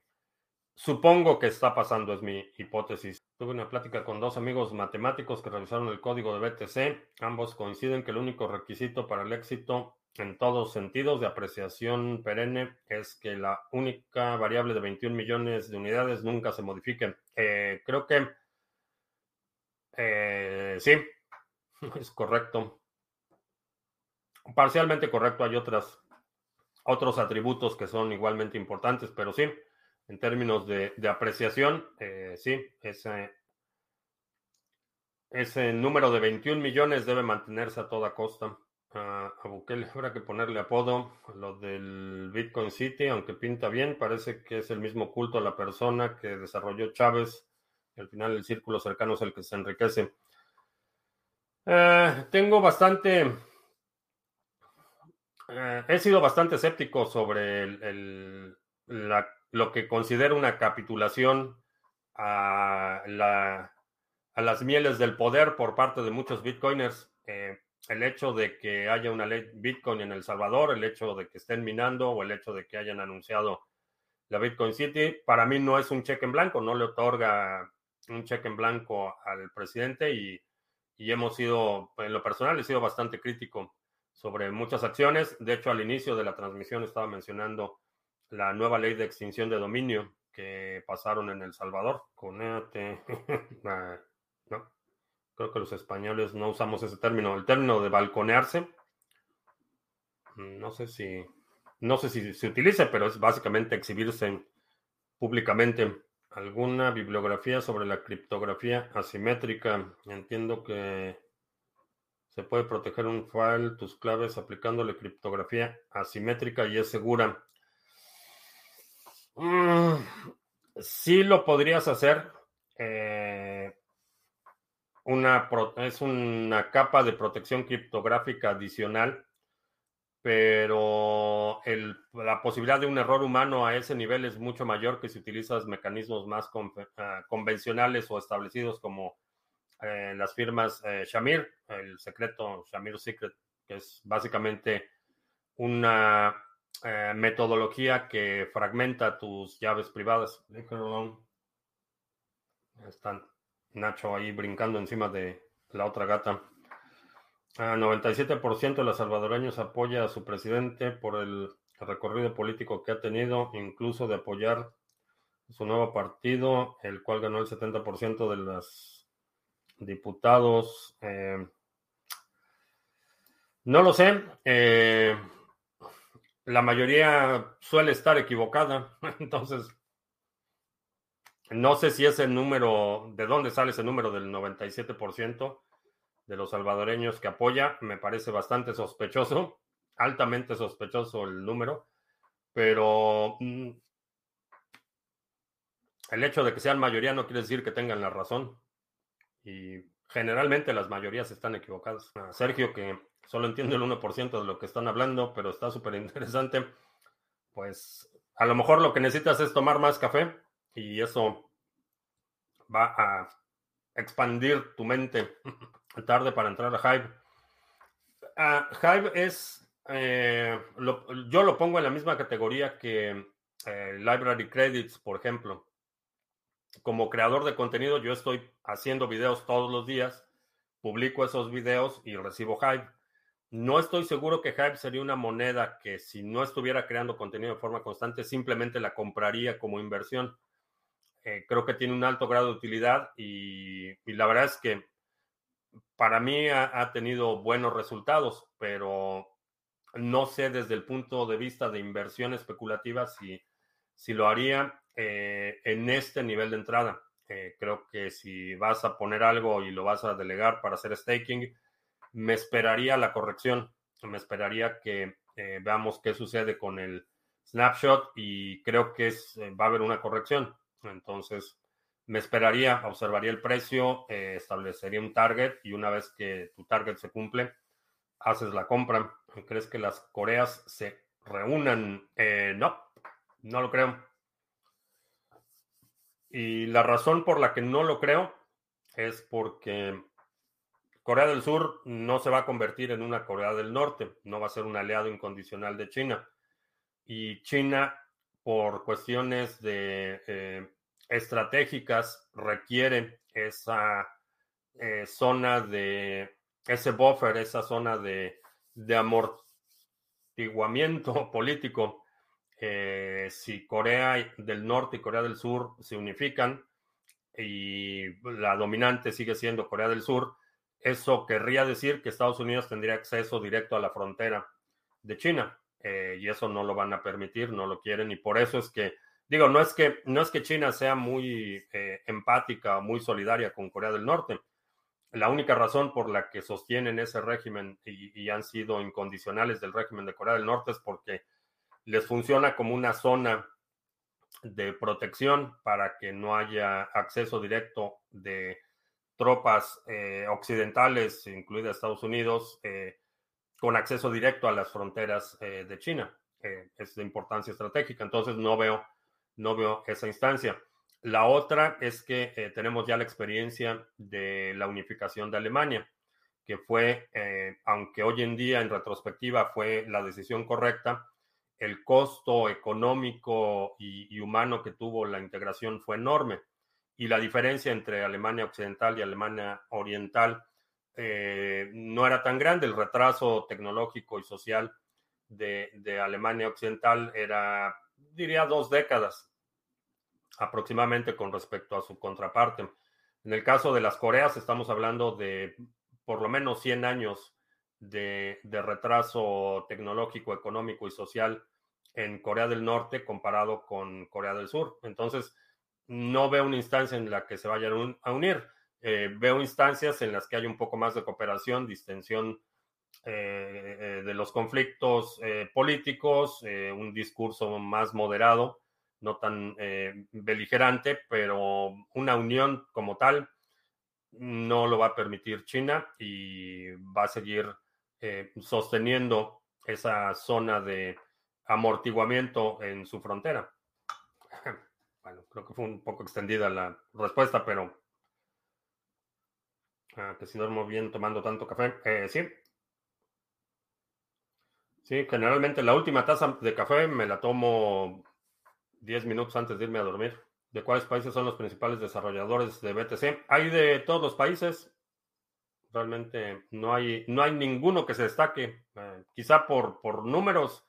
supongo que está pasando, es mi hipótesis. Tuve una plática con dos amigos matemáticos que revisaron el código de BTC. Ambos coinciden que el único requisito para el éxito en todos sentidos de apreciación perenne es que la única variable de 21 millones de unidades nunca se modifique. Eh, creo que eh, sí, Es correcto. Parcialmente correcto. Hay otras, otros atributos que son igualmente importantes, pero sí, en términos de, apreciación, eh, sí, ese, ese número de 21 millones debe mantenerse a toda costa. a Bukele habrá que ponerle apodo. Lo del Bitcoin City, aunque pinta bien, parece que es el mismo culto a la persona que desarrolló Chávez. Al final el círculo cercano es el que se enriquece. Eh, tengo bastante... Eh, he sido bastante escéptico sobre lo que considero una capitulación a, a, las mieles del poder por parte de muchos bitcoiners. Eh, el hecho de que haya una ley Bitcoin en El Salvador, el hecho de que estén minando o el hecho de que hayan anunciado la Bitcoin City, para mí no es un cheque en blanco, no le otorga un cheque en blanco al presidente y y hemos sido, en lo personal, he sido bastante crítico sobre muchas acciones. De hecho, al inicio de la transmisión estaba mencionando la nueva ley de extinción de dominio que pasaron en El Salvador. Conéate. <laughs> Ah, no, creo que los españoles no usamos ese término. El término de balconearse, no sé si, no sé si se utiliza, pero es básicamente exhibirse públicamente alguna bibliografía sobre la criptografía asimétrica. Entiendo que se puede proteger un file, tus claves, aplicándole criptografía asimétrica y es segura. Mm, sí lo podrías hacer. Eh, una, es una capa de protección criptográfica adicional pero la posibilidad de un error humano a ese nivel es mucho mayor que si utilizas mecanismos más ah, convencionales o establecidos como eh, las firmas eh, Shamir, el secreto Shamir Secret, que es básicamente una eh, metodología que fragmenta tus llaves privadas. Están Nacho ahí brincando encima de la otra gata. 97% de los salvadoreños apoya a su presidente por el recorrido político que ha tenido, incluso de apoyar su nuevo partido, el cual ganó el 70% de los diputados. Eh, no lo sé. Eh, la mayoría suele estar equivocada, <laughs> entonces No sé si ese número, de dónde sale ese número del 97% de los salvadoreños que apoya, me parece bastante sospechoso, <laughs> altamente sospechoso el número, pero mm, el hecho de que sean mayoría no quiere decir que tengan la razón. Y generalmente las mayorías están equivocadas. Sergio, que solo entiende el 1% de lo que están hablando, pero está súper interesante, pues a lo mejor lo que necesitas es tomar más café y eso va a expandir tu mente <laughs> tarde para entrar a Hive. Hive es, eh, yo lo pongo en la misma categoría que eh, Library Credits, por ejemplo. Como creador de contenido, yo estoy haciendo videos todos los días, publico esos videos y recibo Hive. No estoy seguro que Hive sería una moneda que si no estuviera creando contenido de forma constante, simplemente la compraría como inversión. Eh, creo que tiene un alto grado de utilidad y, la verdad es que para mí ha, tenido buenos resultados, pero no sé desde el punto de vista de inversión especulativa si, si lo haría eh, en este nivel de entrada. Eh, creo que si vas a poner algo y lo vas a delegar para hacer staking, me esperaría la corrección, me esperaría que eh, veamos qué sucede con el snapshot y creo que es, va a haber una corrección. Entonces, me esperaría, observaría el precio, establecería un target y una vez que tu target se cumple, haces la compra. ¿Crees que las Coreas se reúnan? no, no lo creo. Y la razón por la que no lo creo es porque Corea del Sur no se va a convertir en una Corea del Norte, no va a ser un aliado incondicional de China. Y China, por cuestiones de eh, estratégicas, requiere esa eh, zona de, ese buffer, esa zona de, de amortiguamiento <laughs> político eh, si Corea del Norte y Corea del Sur se unifican y la dominante sigue siendo Corea del Sur, eso querría decir que Estados Unidos tendría acceso directo a la frontera de China. Eh, y eso no lo van a permitir, no lo quieren, y por eso es que, digo, no es que, no es que China sea muy eh, empática o muy solidaria con Corea del Norte. La única razón por la que sostienen ese régimen y han sido incondicionales del régimen de Corea del Norte es porque les funciona como una zona de protección para que no haya acceso directo de tropas eh, occidentales, incluida Estados Unidos, eh, con acceso directo a las fronteras de China. es de importancia estratégica. Entonces no veo, no veo esa instancia. La otra es que tenemos ya la experiencia de la unificación de Alemania, que fue, aunque hoy en día en retrospectiva fue la decisión correcta, el costo económico y, humano que tuvo la integración fue enorme. Y la diferencia entre Alemania Occidental y Alemania Oriental eh, no era tan grande. El retraso tecnológico y social de, Alemania Occidental era, diría, dos décadas aproximadamente con respecto a su contraparte. En el caso de las Coreas, estamos hablando de por lo menos 100 años de, retraso tecnológico, económico y social en Corea del Norte comparado con Corea del Sur. Entonces, no veo una instancia en la que se vayan a unir. Eh, veo instancias en las que hay un poco más de cooperación, distensión eh, eh, de los conflictos políticos, un discurso más moderado, no tan beligerante, pero una unión como tal no lo va a permitir China y va a seguir eh, sosteniendo esa zona de amortiguamiento en su frontera. <laughs> Bueno, creo que fue un poco extendida la respuesta, pero ah, que si duermo bien tomando tanto café. Eh, sí. Sí, generalmente la última taza de café me la tomo 10 minutos antes de irme a dormir. ¿De cuáles países son los principales desarrolladores de BTC? Hay de todos los países. Realmente no hay, no hay ninguno que se destaque. Eh, quizá por, por números,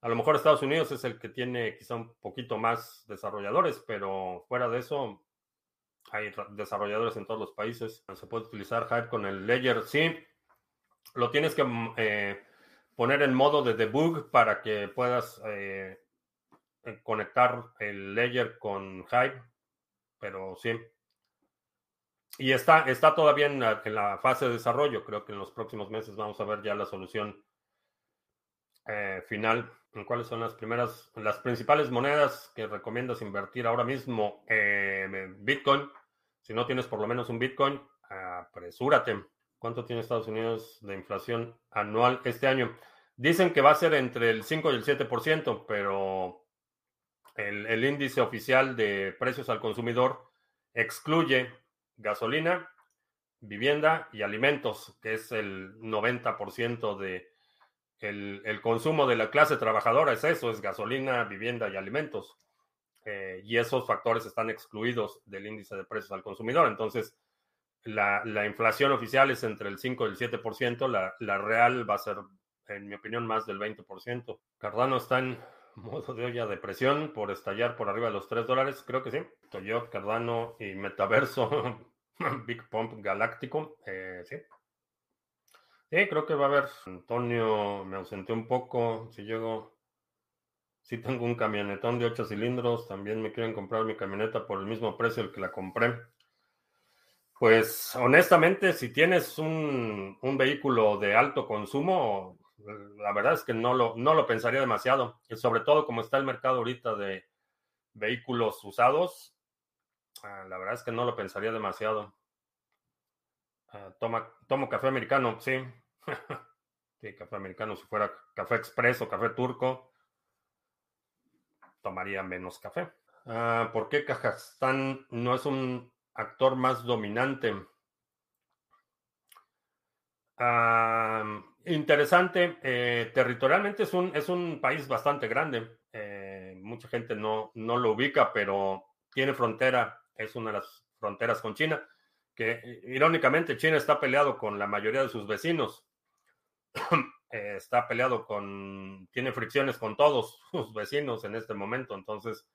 a lo mejor Estados Unidos es el que tiene quizá un poquito más desarrolladores, pero fuera de eso, hay desarrolladores en todos los países. Se puede utilizar Hive con el Ledger. Sí, lo tienes que mm, eh, poner en modo de debug para que puedas eh, conectar el Ledger con Hive pero sí. Y está, está todavía en la, fase de desarrollo. Creo que en los próximos meses vamos a ver ya la solución eh, final. ¿En cuáles son las primeras, las principales monedas que recomiendas invertir ahora mismo? Eh, Bitcoin. Si no tienes por lo menos un Bitcoin, apresúrate. ¿Cuánto tiene Estados Unidos de inflación anual este año? Dicen que va a ser entre el 5 y el 7%, pero el, índice oficial de precios al consumidor excluye gasolina, vivienda y alimentos, que es el 90% de el, consumo de la clase trabajadora, es eso, es gasolina, vivienda y alimentos. Eh, y esos factores están excluidos del índice de precios al consumidor. Entonces, la, inflación oficial es entre el 5 y el 7%, la, la real va a ser, en mi opinión, más del 20%. Cardano está modo de olla de presión por estallar por arriba de los 3 dólares, creo que sí. Toyo, Cardano y Metaverso, <laughs> Big Pump Galáctico, eh, sí. Sí, creo que va a haber. Antonio, me ausenté un poco. Si llego, si tengo un camionetón de 8 cilindros, también me quieren comprar mi camioneta por el mismo precio el que la compré. Pues honestamente, si tienes un, vehículo de alto consumo, la verdad es que no lo, no lo pensaría demasiado. Y sobre todo como está el mercado ahorita de vehículos usados, ah, la verdad es que no lo pensaría demasiado. Ah, toma, tomo café americano, sí. <laughs> sí, café americano. Si fuera café expreso, café turco, tomaría menos café. Ah, ¿Por qué Kazajstán no es un actor más dominante. Interesante. Eh, territorialmente es un, es un país bastante grande. Eh, mucha gente no, no lo ubica, pero tiene frontera. Es una de las fronteras con China, que irónicamente China está peleado con la mayoría de sus vecinos. <coughs> Está peleado con, tiene fricciones con todos <laughs> sus vecinos en este momento. Entonces,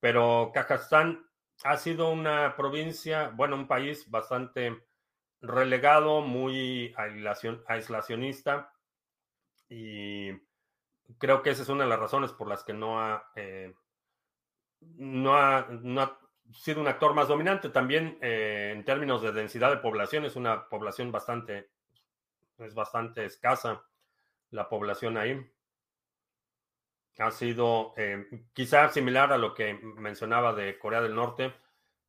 pero Kazajstán ha sido una provincia, bueno, un país bastante relegado, muy aislacionista y creo que esa es una de las razones por las que no ha, eh, no ha, sido un actor más dominante. También eh, en términos de densidad de población es una población bastante, es bastante escasa la población ahí ha sido eh, quizá similar a lo que mencionaba de Corea del Norte,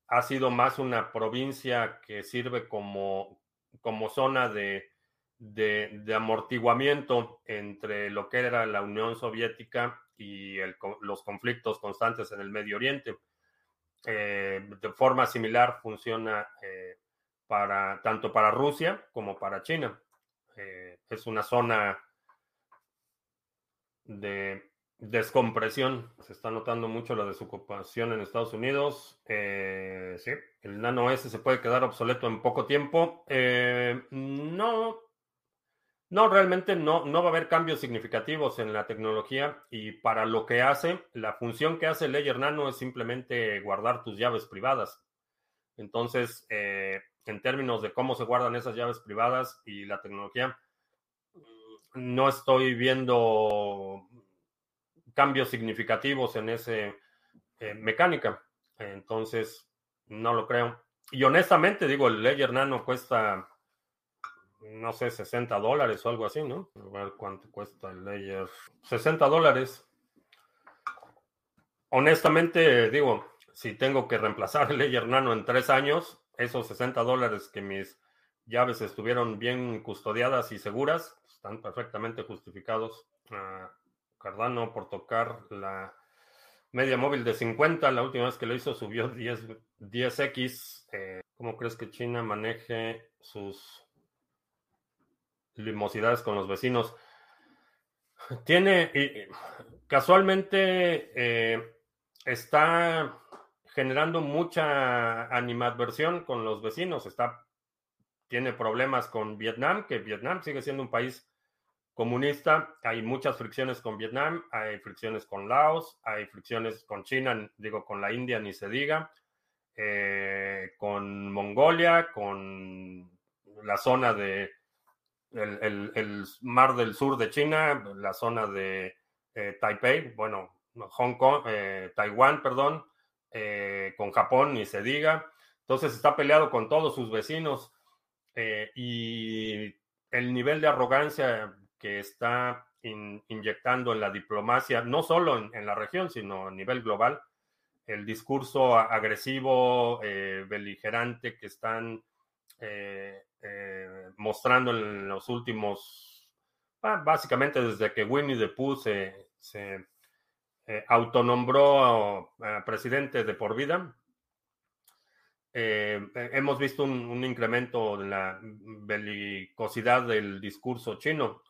ha sido más una provincia que sirve como, como zona de, de, amortiguamiento entre lo que era la Unión Soviética y los conflictos constantes en el Medio Oriente. Eh, de forma similar funciona eh, para, tanto para Rusia como para China. es una zona de Descompresión. Se está notando mucho la desocupación en Estados Unidos. Eh, sí, el Nano S se puede quedar obsoleto en poco tiempo. Eh, no, no, realmente no, no va a haber cambios significativos en la tecnología y para lo que hace, la función que hace el Ledger Nano es simplemente guardar tus llaves privadas. Entonces, eh, en términos de cómo se guardan esas llaves privadas y la tecnología, no estoy viendo cambios significativos en esa mecánica. Entonces, no lo creo. Y honestamente, digo, el Ledger Nano cuesta, no sé, 60 dólares o algo así, ¿no? A ver cuánto cuesta el Ledger. 60 dólares. Honestamente, digo, si tengo que reemplazar el Ledger Nano en tres años, esos 60 dólares que mis llaves estuvieron bien custodiadas y seguras, están perfectamente justificados. Ah, Cardano por tocar la media móvil de 50. La última vez que lo hizo subió 10, 10x. Eh, ¿Cómo crees que China maneje sus limosidades con los vecinos? Tiene, y, casualmente, eh, está generando mucha animadversión con los vecinos. Está, tiene problemas con Vietnam, que Vietnam sigue siendo un país comunista, hay muchas fricciones con Vietnam, hay fricciones con Laos, hay fricciones con China, digo, con la India ni se diga, eh, con Mongolia, con la zona de el, mar del sur de China, la zona de eh, Taipei, bueno, Hong Kong, eh, Taiwán, perdón, con Japón ni se diga. Entonces está peleado con todos sus vecinos y el nivel de arrogancia que está inyectando en la diplomacia, no solo en, la región, sino a nivel global, el discurso agresivo, eh, beligerante que están eh, eh, mostrando en los últimos, ah, básicamente desde que Winnie the Pooh se, se autonombró presidente de por vida. Hemos visto un, incremento en la belicosidad del discurso chino.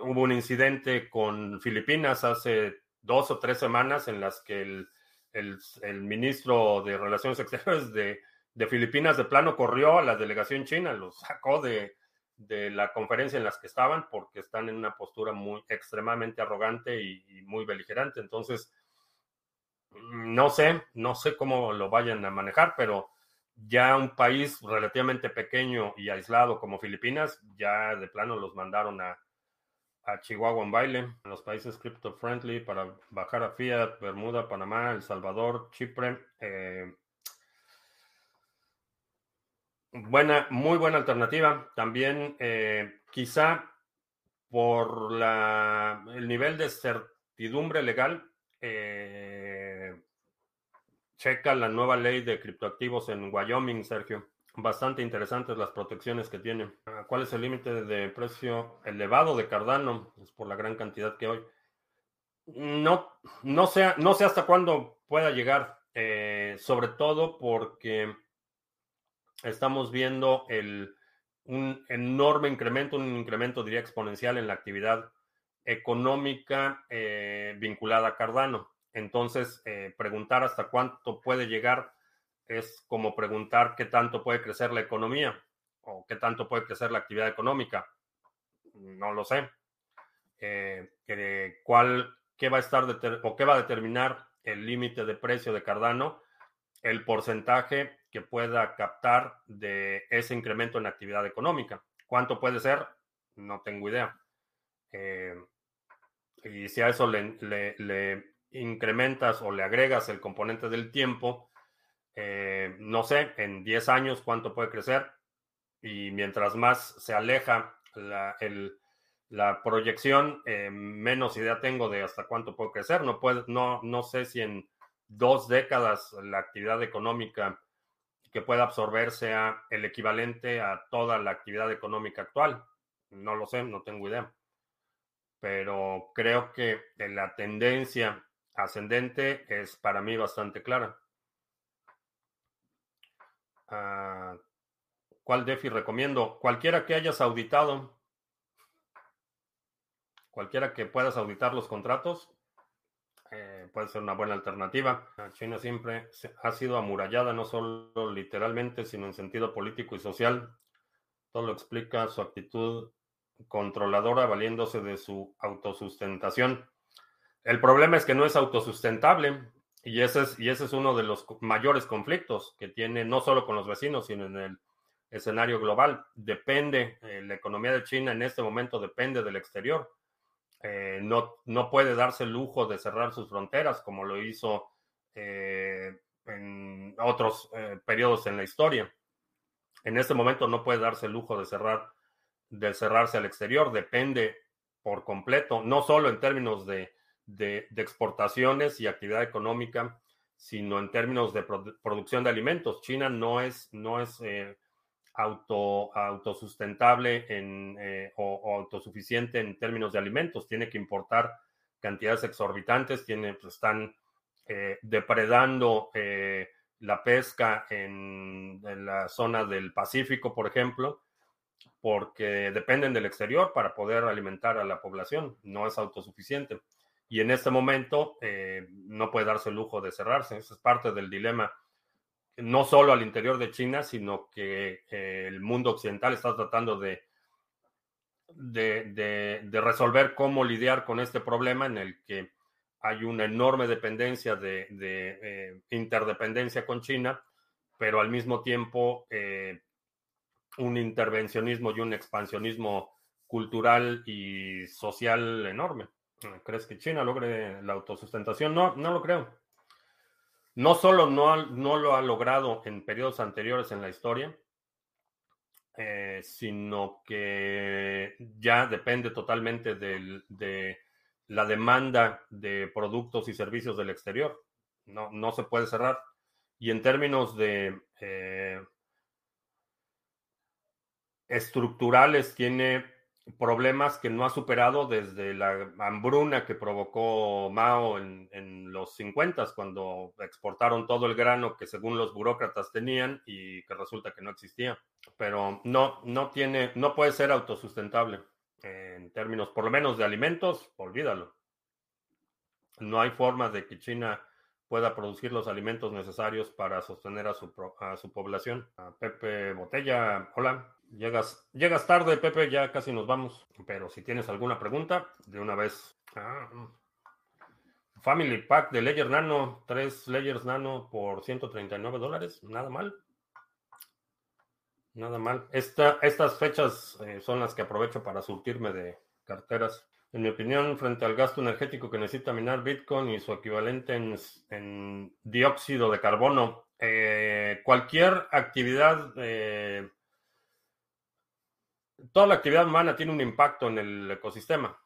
hubo un incidente con Filipinas hace dos o tres semanas en las que el, el, ministro de Relaciones Exteriores de, de, Filipinas de plano corrió a la delegación china, los sacó de, de, la conferencia en las que estaban porque están en una postura muy extremadamente arrogante y, y muy beligerante. Entonces, no sé, no sé cómo lo vayan a manejar, pero ya un país relativamente pequeño y aislado como Filipinas, ya de plano los mandaron a, a Chihuahua en baile, en los países crypto friendly para bajar a Fiat, Bermuda, Panamá, El Salvador, Chipre. Eh, buena, muy buena alternativa. También eh, quizá por la, el nivel de certidumbre legal, eh, checa la nueva ley de criptoactivos en Wyoming, Sergio bastante interesantes las protecciones que tiene. Ah, ¿Cuál es el límite de precio elevado de Cardano? Es por la gran cantidad que hoy. No, no, sé, no sé hasta cuándo pueda llegar, eh, sobre todo porque estamos viendo el, un enorme incremento, un incremento diría exponencial en la actividad económica eh, vinculada a Cardano. Entonces, eh, preguntar hasta cuánto puede llegar es como preguntar qué tanto puede crecer la economía o qué tanto puede crecer la actividad económica. No lo sé. Eh, ¿cuál, qué va a estar o qué va a determinar el límite de precio de Cardano? El porcentaje que pueda captar de ese incremento en actividad económica. ¿Cuánto puede ser? No tengo idea. Eh, y si a eso le incrementas o le agregas el componente del tiempo, eh, no sé, en 10 años cuánto puede crecer y mientras más se aleja la, proyección, eh, menos idea tengo de hasta cuánto puede crecer. No, puede, no, no sé si en dos décadas la actividad económica que pueda absorber sea el equivalente a toda la actividad económica actual. No lo sé, no tengo idea. Pero creo que la tendencia ascendente es para mí bastante clara. Ah, ¿Cuál DeFi recomiendo? Cualquiera que hayas auditado. Cualquiera que puedas auditar los contratos. Eh, puede ser una buena alternativa. China siempre ha sido amurallada, no solo literalmente, sino en sentido político y social. Todo lo explica su actitud controladora, valiéndose de su autosustentación. El problema es que no es autosustentable. Y ese, es, uno de los mayores conflictos que tiene no solo con los vecinos, sino en el escenario global. Depende, eh, la economía de China en este momento depende del exterior. Eh, no, no puede darse el lujo de cerrar sus fronteras como lo hizo eh, en otros periodos en la historia. En este momento no puede darse el lujo de cerrar, de cerrarse al exterior. Depende por completo, no solo en términos de de, exportaciones y actividad económica, sino en términos de producción de alimentos. China no es, no es eh, auto, autosustentable en, eh, o, autosuficiente en términos de alimentos. Tiene que importar cantidades exorbitantes, pues, están eh, depredando la pesca en, en, la zona del Pacífico, por ejemplo, porque dependen del exterior para poder alimentar a la población. No es autosuficiente y en este momento eh, no puede darse el lujo de cerrarse. Esa es parte del dilema, no solo al interior de China, sino que eh, el mundo occidental está tratando de, de, resolver cómo lidiar con este problema en el que hay una enorme dependencia de, eh, interdependencia con China, pero al mismo tiempo un intervencionismo y un expansionismo cultural y social enorme. ¿Crees que China logre la autosustentación? No, no lo creo. No solo no, no lo ha logrado en periodos anteriores en la historia, eh, sino que ya depende totalmente de la demanda de productos y servicios del exterior. No, no se puede cerrar. Y en términos de eh, estructurales, tiene problemas que no ha superado desde la hambruna que provocó Mao en, los 50 cuando exportaron todo el grano que según los burócratas tenían y que resulta que no existía. Pero no, no tiene, no puede ser autosustentable en términos, por lo menos de alimentos, olvídalo. No hay forma de que China pueda producir los alimentos necesarios para sostener a su, a su población. Pepe Botella, hola. Llegas, llegas tarde, Pepe, ya casi nos vamos. Pero si tienes alguna pregunta, de una vez. Ah, Family Pack de Ledger Nano, tres Ledgers Nano por 139 dólares, nada mal. Nada mal. Esta, estas fechas eh, son las que aprovecho para surtirme de carteras. En mi opinión, frente al gasto energético que necesita minar Bitcoin y su equivalente en, dióxido de carbono, eh, cualquier actividad, eh, toda la actividad humana tiene un impacto en el ecosistema.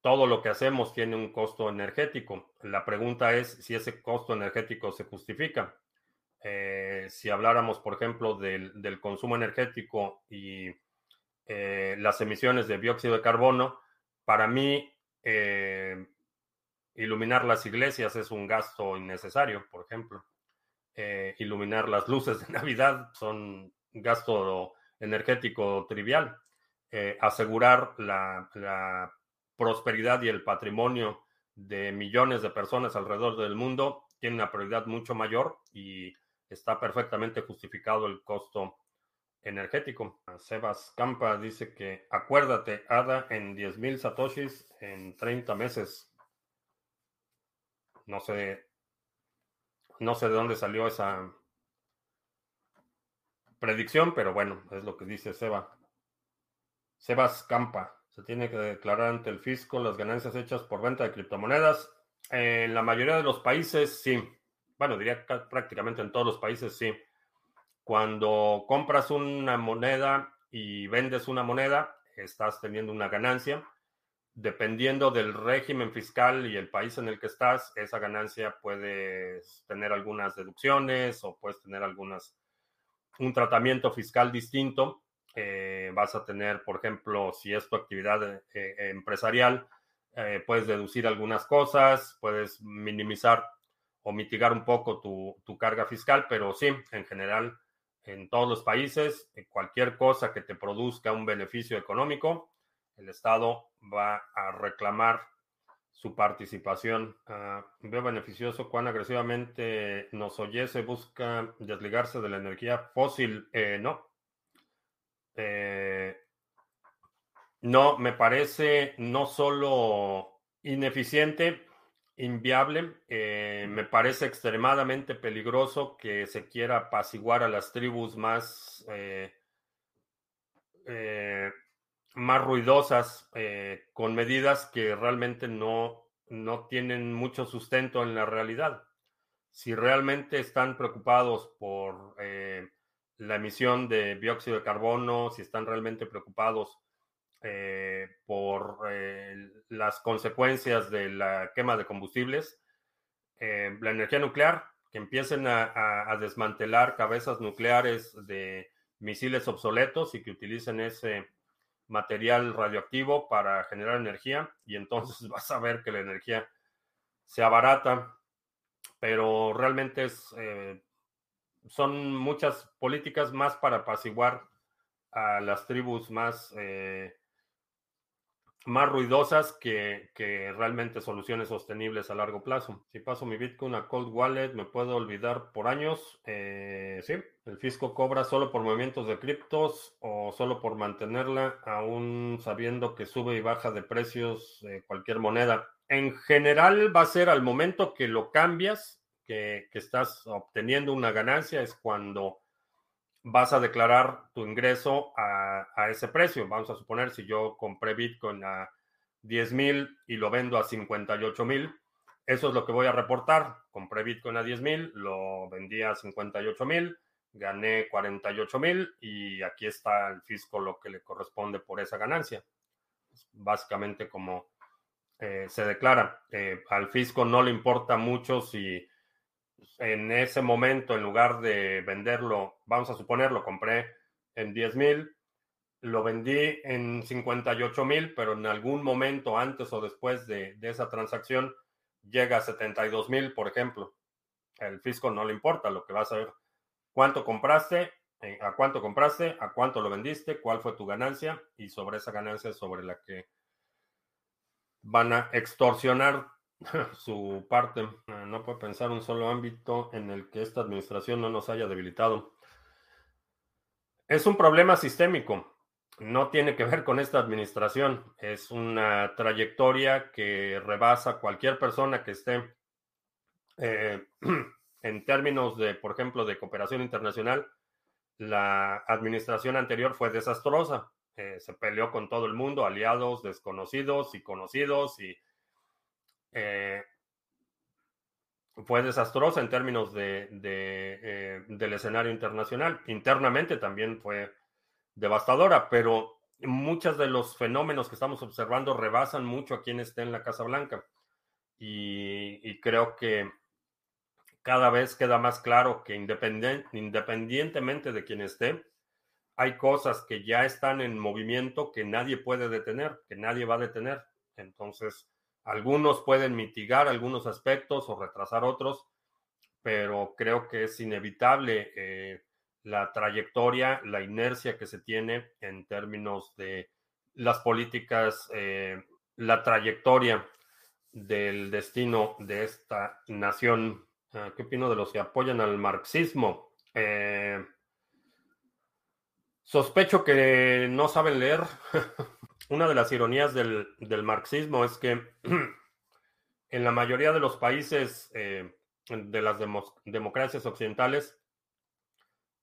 todo lo que hacemos tiene un costo energético. La pregunta es si ese costo energético se justifica. Eh, si habláramos, por ejemplo, del, consumo energético y eh, las emisiones de dióxido de carbono, para mí eh, iluminar las iglesias es un gasto innecesario, por ejemplo. iluminar las luces de <laughs> Navidad son gasto energético trivial. asegurar la, prosperidad y el patrimonio de millones de personas alrededor del mundo tiene una prioridad mucho mayor y está perfectamente justificado el costo energético. Sebas Campa dice que acuérdate, ADA en 10 mil satoshis en 30 meses. No sé, no sé de dónde salió esa predicción, pero bueno, es lo que dice Seba. Sebas Campa. Se tiene que declarar ante el fisco las ganancias hechas por venta de criptomonedas. En la mayoría de los países, sí bueno, diría prácticamente en todos los países, sí. Cuando compras una moneda y vendes una moneda, estás teniendo una ganancia. Dependiendo del régimen fiscal y el país en el que estás, esa ganancia puede tener algunas deducciones o puedes tener algunas, un tratamiento fiscal distinto. Eh, vas a tener, por ejemplo, si es tu actividad eh, empresarial, eh, puedes deducir algunas cosas, puedes minimizar o mitigar un poco tu, carga fiscal, pero sí, en general, en todos los países, cualquier cosa que te produzca un beneficio económico, el Estado va a reclamar su participación. Ah, veo beneficioso cuán agresivamente nos oyese busca desligarse de la energía fósil. Eh, no. Eh, no, me parece no solo ineficiente, inviable. Eh, me parece extremadamente peligroso que se quiera apaciguar a las tribus más, más ruidosas con medidas que realmente no, no tienen mucho sustento en la realidad. Si realmente están preocupados por la emisión de dióxido de carbono, si están realmente preocupados eh, por eh, las consecuencias de la quema de combustibles, eh, la energía nuclear, que empiecen a, desmantelar cabezas nucleares de misiles obsoletos y que utilicen ese material radioactivo para generar energía y entonces <laughs> vas a ver que la energía se abarata, pero realmente es, son muchas políticas más para apaciguar a las tribus más más ruidosas que, realmente soluciones sostenibles a largo plazo. Si paso mi Bitcoin a Cold Wallet, ¿me puedo olvidar por años? Eh, sí, el fisco cobra solo por movimientos de criptos o solo por mantenerla, aún sabiendo que sube y baja de precios cualquier moneda. En general va a ser al momento que lo cambias, que, que estás obteniendo una ganancia, es cuando vas a declarar tu ingreso a, ese precio. Vamos a suponer si yo compré Bitcoin a 10 mil y lo vendo a 58 mil, eso es lo que voy a reportar. Compré Bitcoin a 10 mil, lo vendí a 58 mil, gané 48 mil y aquí está el fisco lo que le corresponde por esa ganancia. Básicamente como eh, se declara. Eh, al fisco no le importa mucho si en ese momento, en lugar de venderlo, vamos a suponer, lo compré en 10 mil, lo vendí en 58 mil, pero en algún momento antes o después de, esa transacción llega a 72 mil, por ejemplo. El fisco no le importa, lo que va a saber cuánto compraste, eh, a cuánto compraste, a cuánto lo vendiste, cuál fue tu ganancia y sobre esa ganancia sobre la que van a extorsionar <laughs> su parte. No puede pensar un solo ámbito en el que esta administración no nos haya debilitado. Es un problema sistémico no tiene que ver con esta administración. Es una trayectoria que rebasa cualquier persona que esté eh, <clears throat> en términos de, por ejemplo, de cooperación internacional. La administración anterior fue desastrosa. Eh, se peleó con todo el mundo, aliados, desconocidos y conocidos, y eh, fue desastrosa en términos de, del escenario internacional. Internamente también fue devastadora, pero muchos de los fenómenos que estamos observando rebasan mucho a quien esté en la Casa Blanca. Y, creo que cada vez queda más claro que independientemente de quien esté, hay cosas que ya están en movimiento que nadie puede detener, que nadie va a detener. Entonces, algunos pueden mitigar algunos aspectos o retrasar otros, pero creo que es inevitable eh, la trayectoria, la inercia que se tiene en términos de las políticas, eh, la trayectoria del destino de esta nación. Ah, ¿Qué opino de los que apoyan al marxismo? Eh, sospecho que no saben leer. <laughs> Una de las ironías del, marxismo es que <clears throat> en la mayoría de los países eh, de las democracias occidentales,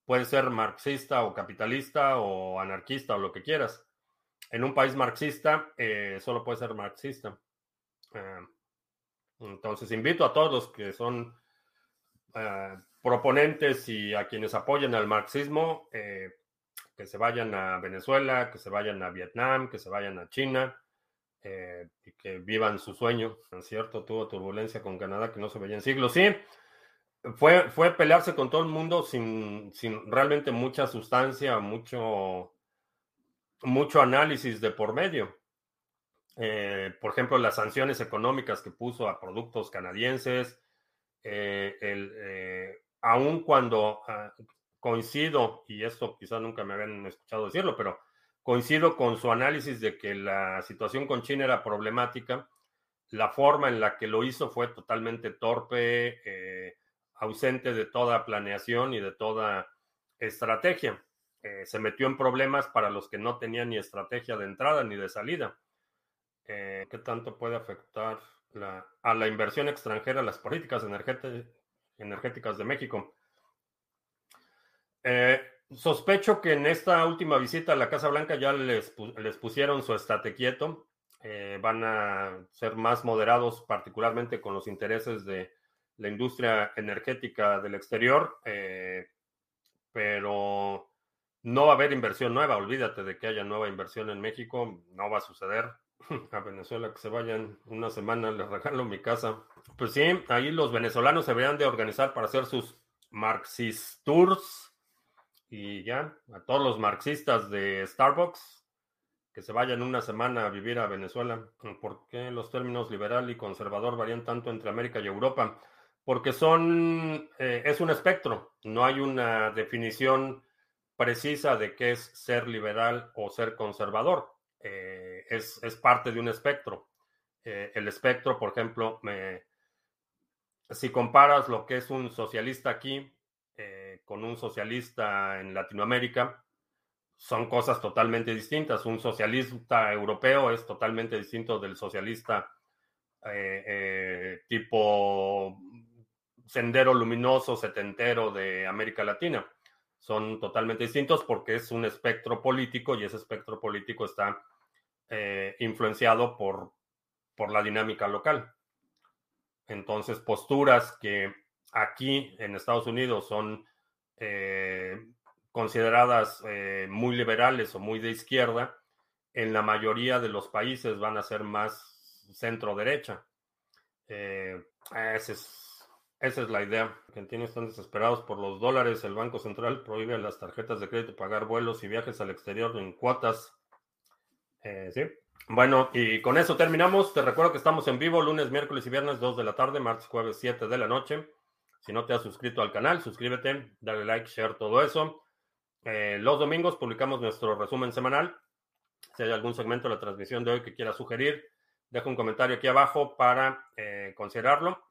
Puede ser marxista o capitalista o anarquista o lo que quieras. En un país marxista eh, solo puede ser marxista. Eh, entonces invito a todos los que son proponentes y a quienes apoyen al marxismo que se vayan a Venezuela, que se vayan a Vietnam, que se vayan a China y que vivan su sueño. ¿Es cierto? Tuvo turbulencia con Canadá que no se veía en siglos. Sí, fue, fue pelearse con todo el mundo sin, realmente mucha sustancia, mucho, mucho análisis de por medio. Eh, por ejemplo, las sanciones económicas que puso a productos canadienses, eh, el, eh, aun cuando ah, coincido, y esto quizás nunca me habían escuchado decirlo, pero coincido con su análisis de que la situación con China era problemática, la forma en la que lo hizo fue totalmente torpe, ausente de toda planeación y de toda estrategia. Eh, se metió en problemas para los que no tenían ni estrategia de entrada ni de salida. Eh, ¿Qué tanto puede afectar a la inversión extranjera las políticas energéticas de México? Eh, sospecho que en esta última visita a la Casa Blanca ya les, les pusieron su estate quieto. van a ser más moderados, particularmente con los intereses de la industria energética del exterior, eh, pero no va a haber inversión nueva. Olvídate de que haya nueva inversión en México, no va a suceder. <laughs> A Venezuela que se vayan una semana, les regalo mi casa. Pues sí, ahí los venezolanos se deberían de organizar para hacer sus Marxist Tours. Y ya, a todos los marxistas de Starbucks, que se vayan una semana a vivir a Venezuela. ¿Por qué los términos liberal y conservador varían tanto entre América y Europa? porque son, eh, es un espectro, no hay una definición precisa de qué es ser liberal o ser conservador. Eh, es, parte de un espectro. Eh, el espectro, por ejemplo, si comparas lo que es un socialista aquí con un socialista en Latinoamérica, son cosas totalmente distintas. Un socialista europeo es totalmente distinto del socialista tipo sendero luminoso setentero de América Latina. Son totalmente distintos porque es un espectro político y ese espectro político está eh, influenciado por, por la dinámica local. Entonces, posturas que aquí en Estados Unidos son eh, consideradas eh, muy liberales o muy de izquierda, en la mayoría de los países van a ser más centro-derecha. Eh, esa, es, esa es la idea. Argentinos están desesperados por los dólares. El Banco Central prohíbe a las tarjetas de crédito pagar vuelos y viajes al exterior en cuotas. sí. Bueno, y con eso terminamos. Te recuerdo que estamos en vivo lunes, miércoles y viernes, 2 de la tarde, martes, jueves, 7 de la noche. Si no te has suscrito al canal, suscríbete, dale like, share, todo eso. Eh, los domingos publicamos nuestro resumen semanal. Si hay algún segmento de la transmisión de hoy que quieras sugerir, deja un comentario aquí abajo para eh, considerarlo.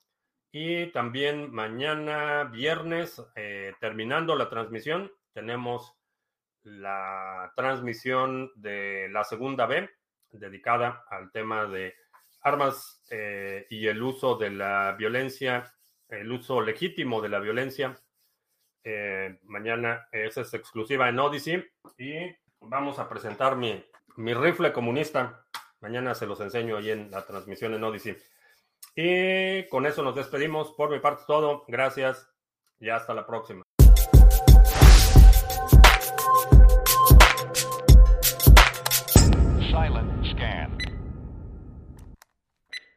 Y también mañana, viernes, eh, terminando la transmisión, tenemos la transmisión de la segunda B dedicada al tema de armas y el uso de la violencia, el uso legítimo de la violencia. Eh, mañana esa es exclusiva en Odyssey y vamos a presentar mi, mi rifle comunista. Mañana se los enseño ahí en la transmisión en Odyssey. Y con eso nos despedimos. Por mi parte, todo. Gracias y hasta la próxima.